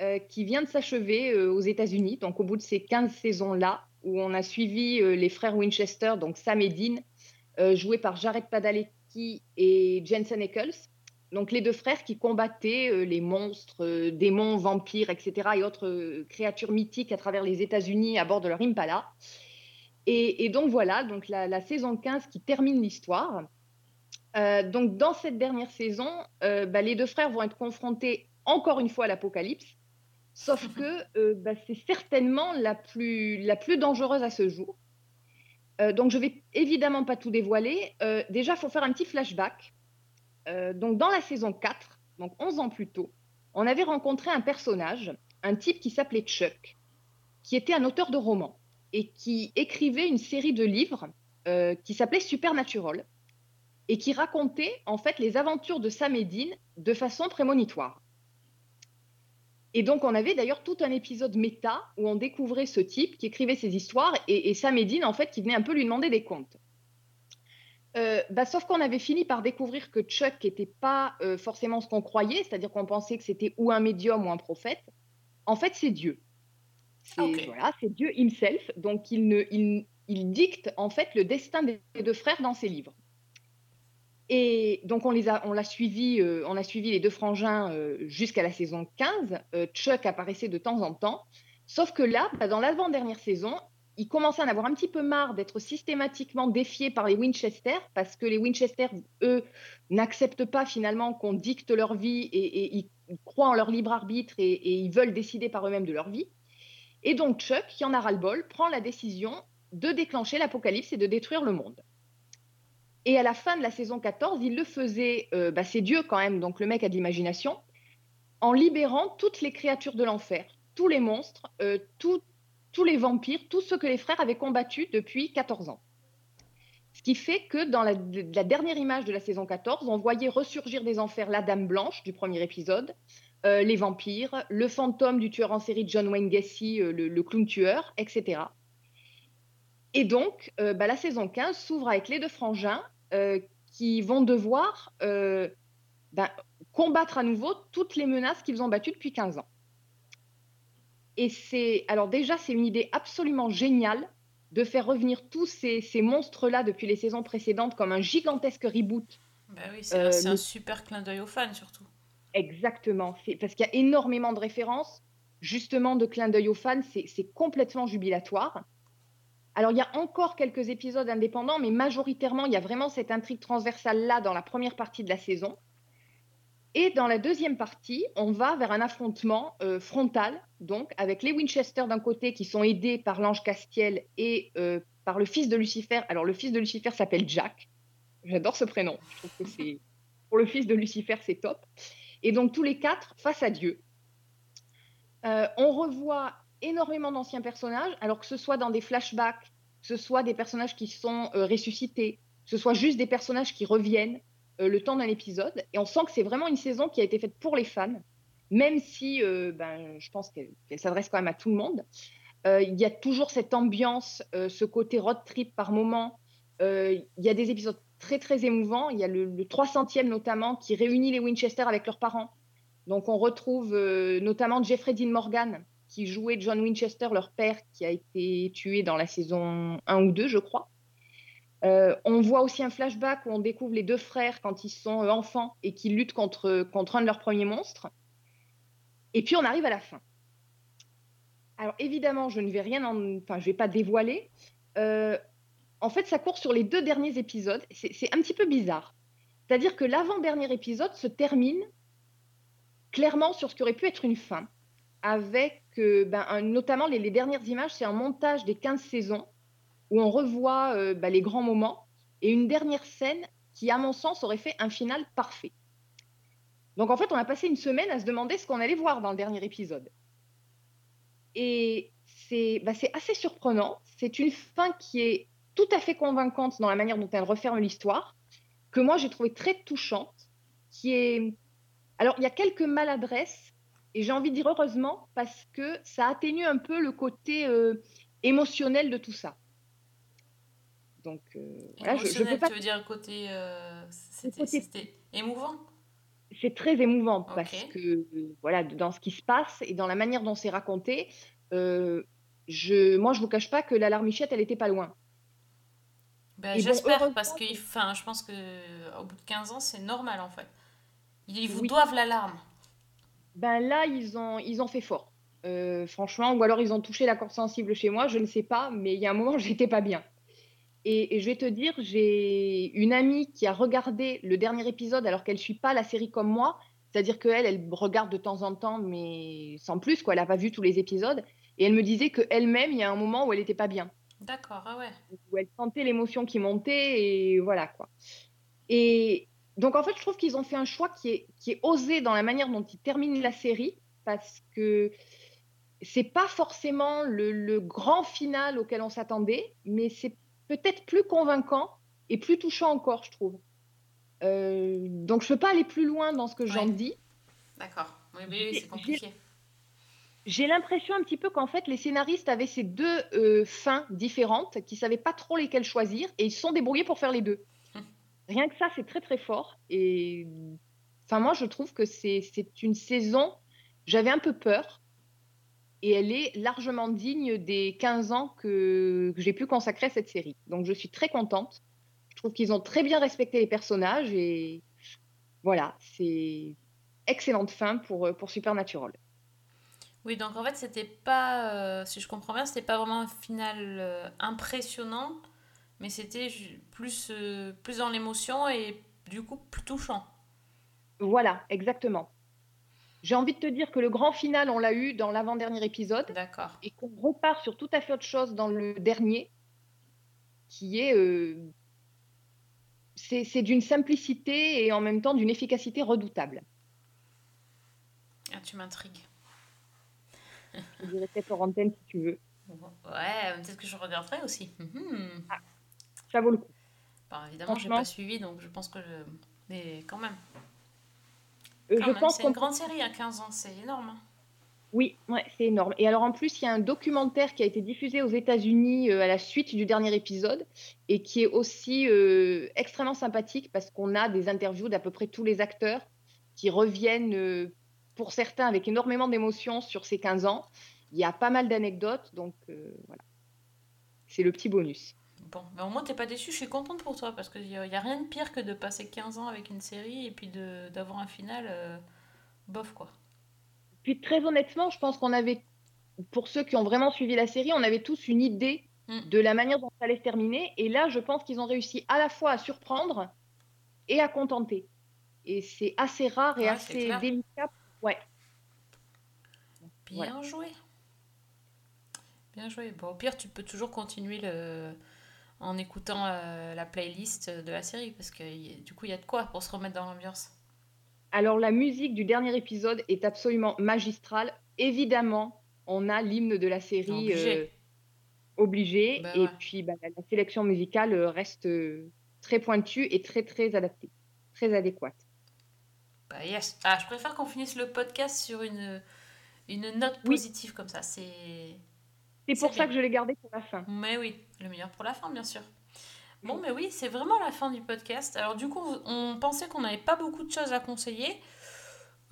euh, qui vient de s'achever aux États-Unis. Donc, au bout de ces 15 saisons-là, où on a suivi les frères Winchester, donc Sam et Dean, joués par Jared Padalecki et Jensen Ackles. Donc, les deux frères qui combattaient les monstres, démons, vampires, etc. et autres créatures mythiques à travers les États-Unis à bord de leur Impala. Et, et donc, voilà, donc la, la saison 15 qui termine l'histoire. Euh, donc, dans cette dernière saison, euh, bah, les deux frères vont être confrontés encore une fois à l'apocalypse. Sauf que euh, bah, c'est certainement la plus, la plus dangereuse à ce jour. Donc, je vais évidemment pas tout dévoiler. Déjà, il faut faire un petit flashback. Donc, dans la saison 4, donc 11 ans plus tôt, on avait rencontré un personnage, un type qui s'appelait Chuck, qui était un auteur de romans et qui écrivait une série de livres euh, qui s'appelait Supernatural et qui racontait en fait les aventures de Sam de façon prémonitoire. Et donc, on avait d'ailleurs tout un épisode méta où on découvrait ce type qui écrivait ses histoires et, et Sam en fait, qui venait un peu lui demander des comptes. Euh, bah, sauf qu'on avait fini par découvrir que Chuck n'était pas euh, forcément ce qu'on croyait, c'est-à-dire qu'on pensait que c'était ou un médium ou un prophète. En fait, c'est Dieu. C'est voilà, c'est Dieu himself. Donc, il, ne, il, il dicte en fait le destin des deux frères dans ses livres. Et donc, on, les a, on, l'a suivi, euh, on a suivi les deux frangins euh, jusqu'à la saison 15. Euh, Chuck apparaissait de temps en temps. Sauf que là, bah, dans l'avant-dernière saison, il commençait à en avoir un petit peu marre d'être systématiquement défié par les Winchester, parce que les Winchester, eux, n'acceptent pas finalement qu'on dicte leur vie et, ils croient en leur libre arbitre et, et ils veulent décider par eux-mêmes de leur vie. Et donc Chuck, qui en a ras-le-bol, prend la décision de déclencher l'apocalypse et de détruire le monde. Et à la fin de la saison 14, il le faisait, euh, bah, c'est Dieu quand même, donc le mec a de l'imagination, en libérant toutes les créatures de l'enfer, tous les monstres, euh, tous les vampires, tous ceux que les frères avaient combattus depuis 14 ans. Ce qui fait que dans la, la dernière image de la saison 14, on voyait ressurgir des enfers la Dame Blanche du premier épisode, euh, les vampires, le fantôme du tueur en série John Wayne Gacy, euh, le, le clown tueur, etc. Et donc, euh, bah, la saison 15 s'ouvre avec les deux frangins qui vont devoir ben, combattre à nouveau toutes les menaces qu'ils ont battues depuis 15 ans. Et c'est, alors déjà, c'est une idée absolument géniale de faire revenir tous ces, ces monstres-là depuis les saisons précédentes comme un gigantesque reboot. Bah oui, c'est un super clin d'œil aux fans surtout. Exactement, parce qu'il y a énormément de références, justement de clin d'œil aux fans, c'est c'est complètement jubilatoire. Alors il y a encore quelques épisodes indépendants, mais majoritairement il y a vraiment cette intrigue transversale-là dans la première partie de la saison. Et dans la deuxième partie, on va vers un affrontement euh, frontal, donc avec les Winchester d'un côté qui sont aidés par l'ange Castiel et euh, par le fils de Lucifer. Alors le fils de Lucifer s'appelle Jack. J'adore ce prénom. Je trouve que c'est pour le fils de Lucifer, c'est top. Et donc tous les quatre face à Dieu. Euh, on revoit énormément d'anciens personnages, alors que ce soit dans des flashbacks, que ce soit des personnages qui sont euh, ressuscités, que ce soit juste des personnages qui reviennent euh, le temps d'un épisode. Et on sent que c'est vraiment une saison qui a été faite pour les fans, même si ben, je pense qu'elle s'adresse quand même à tout le monde. Il y a toujours cette ambiance, ce côté road trip par moment. Il y a des épisodes très très émouvants. Il y a le, le 300e notamment qui réunit les Winchester avec leurs parents. Donc on retrouve euh, notamment Jeffrey Dean Morgan qui jouait John Winchester, leur père, qui a été tué dans la saison 1 ou 2, je crois. Euh, on voit aussi un flashback où on découvre les deux frères quand ils sont euh, enfants et qui luttent contre, contre un de leurs premiers monstres. Et puis on arrive à la fin. Alors évidemment, je ne vais rien, en... enfin je vais pas dévoiler. En fait, ça court sur les deux derniers épisodes. C'est un petit peu bizarre. C'est-à-dire que l'avant-dernier épisode se termine clairement sur ce qui aurait pu être une fin, avec euh, ben, notamment les, dernières images, c'est un montage des 15 saisons où on revoit euh, ben, les grands moments et une dernière scène qui, à mon sens, aurait fait un final parfait. Donc en fait, on a passé une semaine à se demander ce qu'on allait voir dans le dernier épisode. Et c'est ben, assez surprenant. C'est une fin qui est tout à fait convaincante dans la manière dont elle referme l'histoire, que moi j'ai trouvé très touchante, qui est... Alors il y a quelques maladresses, et j'ai envie de dire heureusement, parce que ça atténue un peu le côté euh, émotionnel de tout ça. Donc euh, voilà, je, je Émotionnel, peux pas... tu veux dire côté, euh, c'était côté- émouvant? C'est très émouvant parce que euh, voilà dans ce qui se passe et dans la manière dont c'est raconté euh, je moi je vous cache pas que la larmichette elle était pas loin Ben, bon, J'espère parce que enfin, je pense que au bout de 15 ans, c'est normal en fait. Ils vous Oui. doivent l'alarme. ben là ils ont ils ont fait fort Euh, franchement ou alors ils ont touché la corde sensible chez moi je ne sais pas mais il y a un moment j'étais pas bien et, et je vais te dire j'ai une amie qui a regardé le dernier épisode alors qu'elle suit pas la série comme moi c'est-à-dire qu'elle elle regarde de temps en temps mais sans plus quoi elle a pas vu tous les épisodes et elle me disait que elle-même il y a un moment où elle était pas bien D'accord, ah ouais. où elle sentait l'émotion qui montait et voilà quoi. Et donc en fait, je trouve qu'ils ont fait un choix qui est, qui est osé dans la manière dont ils terminent la série parce que c'est pas forcément le, le grand final auquel on s'attendait, mais c'est peut-être plus convaincant et plus touchant encore, je trouve. Euh, donc je peux pas aller plus loin dans ce que j'en dis. D'accord. Oui, mais J'ai- c'est compliqué. J'ai l'impression un petit peu qu'en fait, les scénaristes avaient ces deux euh, fins différentes, qui savaient pas trop lesquelles choisir, et ils se sont débrouillés pour faire les deux. Rien que ça, c'est très très fort. Et enfin, moi, je trouve que c'est une saison. J'avais un peu peur, et elle est largement digne des 15 ans que, que j'ai pu consacrer à cette série. Donc, je suis très contente. Je trouve qu'ils ont très bien respecté les personnages, et voilà, c'est excellente fin pour, euh, pour Supernatural. Oui, donc en fait, c'était pas, euh, si je comprends bien, c'était pas vraiment un final euh, impressionnant, mais c'était plus, euh, plus dans l'émotion et du coup plus touchant. Voilà, exactement. J'ai envie de te dire que le grand final, on l'a eu dans l'avant-dernier épisode. D'accord. Et qu'on repart sur tout à fait autre chose dans le dernier, qui est. c'est d'une simplicité et en même temps d'une efficacité redoutable. Ah, tu m'intrigues. Je dirais peut-être en antenne si tu veux. Ouais, peut-être que je regarderai aussi. Mhm. Ça vaut le coup. Bon, évidemment, j'ai Franchement. pas suivi, donc je pense que je. Mais quand même. Euh, Quand je même, pense c'est une grande série à 15 ans, c'est énorme. hein. Oui, ouais, c'est énorme. Et alors en plus, il y a un documentaire qui a été diffusé aux États-Unis euh, à la suite du dernier épisode et qui est aussi euh, extrêmement sympathique parce qu'on a des interviews d'à peu près tous les acteurs qui reviennent, pour certains, avec énormément d'émotion sur ces 15 ans. Il y a pas mal d'anecdotes, donc euh, voilà. C'est le petit bonus. Bon, mais au moins t'es pas déçu, je suis contente pour toi parce qu'il n'y a, rien de pire que de passer 15 ans avec une série et puis d'avoir un final euh, bof quoi. Puis très honnêtement, je pense qu'on avait, pour ceux qui ont vraiment suivi la série, on avait tous une idée Mm. de la manière dont ça allait se terminer. Et là, je pense qu'ils ont réussi à la fois à surprendre et à contenter. Et c'est assez rare et Ouais, assez délicat. Ouais. Bien Voilà. joué. Bien joué. Bon, au pire, tu peux toujours continuer le... en écoutant euh, la playlist de la série parce que y- du coup, il y a de quoi pour se remettre dans l'ambiance. Alors, la musique du dernier épisode est absolument magistrale. Évidemment, on a l'hymne de la série Obligé. euh, obligé. Bah et ouais. puis, bah, la, sélection musicale euh, reste très pointue et très, très adaptée, très adéquate. Bah yes. Ah, je préfère qu'on finisse le podcast sur une, une note Oui. positive comme ça. C'est. C'est pour ça bien. que je l'ai gardé pour la fin. Mais oui, le meilleur pour la fin, bien sûr. Bon, mais oui, c'est vraiment la fin du podcast. Alors, du coup, on pensait qu'on n'avait pas beaucoup de choses à conseiller.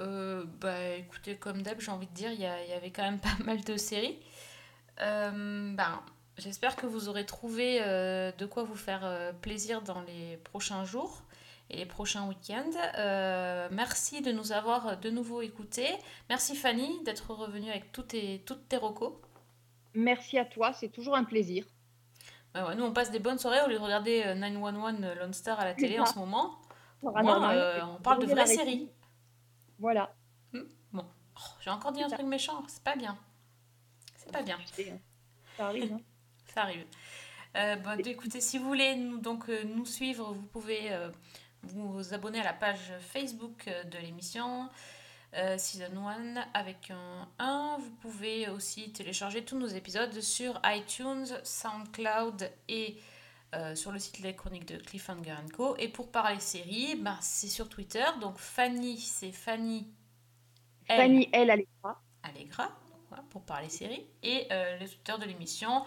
Euh, bah, écoutez, comme d'hab, j'ai envie de dire, il y, a- il y avait quand même pas mal de séries. Euh, ben, j'espère que vous aurez trouvé euh, de quoi vous faire euh, plaisir dans les prochains jours et les prochains week-ends. Euh, merci de nous avoir de nouveau écoutés. Merci Fanny d'être revenue avec toutes tes, toutes tes recos. Merci à toi, c'est toujours un plaisir. Ouais, nous, on passe des bonnes soirées au lieu de regarder euh, 911 euh, Lone Star à la télé en ce moment. Paranormal, euh, on parle de vraies séries. Voilà. Bon, Oh, j'ai encore dit un truc méchant, c'est pas bien. C'est pas bien. Ça arrive. hein. Ça arrive. Euh, bon, écoutez, si vous voulez nous, donc, euh, nous suivre, vous pouvez euh, vous abonner à la page Facebook euh, de l'émission euh, Season 1 avec un 1. Vous pouvez aussi télécharger tous nos épisodes sur iTunes, SoundCloud et euh, sur le site Les Chroniques de Cliffhanger Co. Et pour parler série, ben, c'est sur Twitter. Donc Fanny, c'est Fanny. L. Fanny, elle, Allegra. Allegra, voilà, pour parler série, et euh, le Twitter de l'émission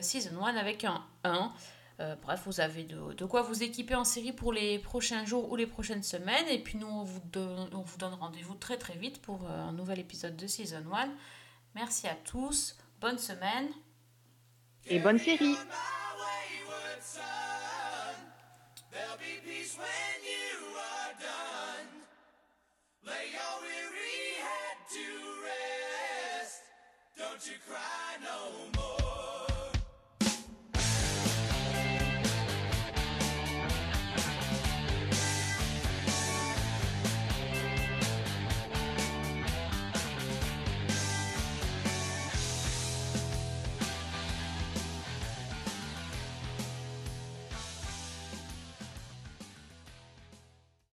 Season 1 avec un 1. Euh, bref, vous avez de, de quoi vous équiper en série pour les prochains jours ou les prochaines semaines. Et puis nous, on vous donne, on vous donne rendez-vous très très vite pour euh, un nouvel épisode de Season 1. Merci à tous, bonne semaine. Et bonne série. Don't you cry no more.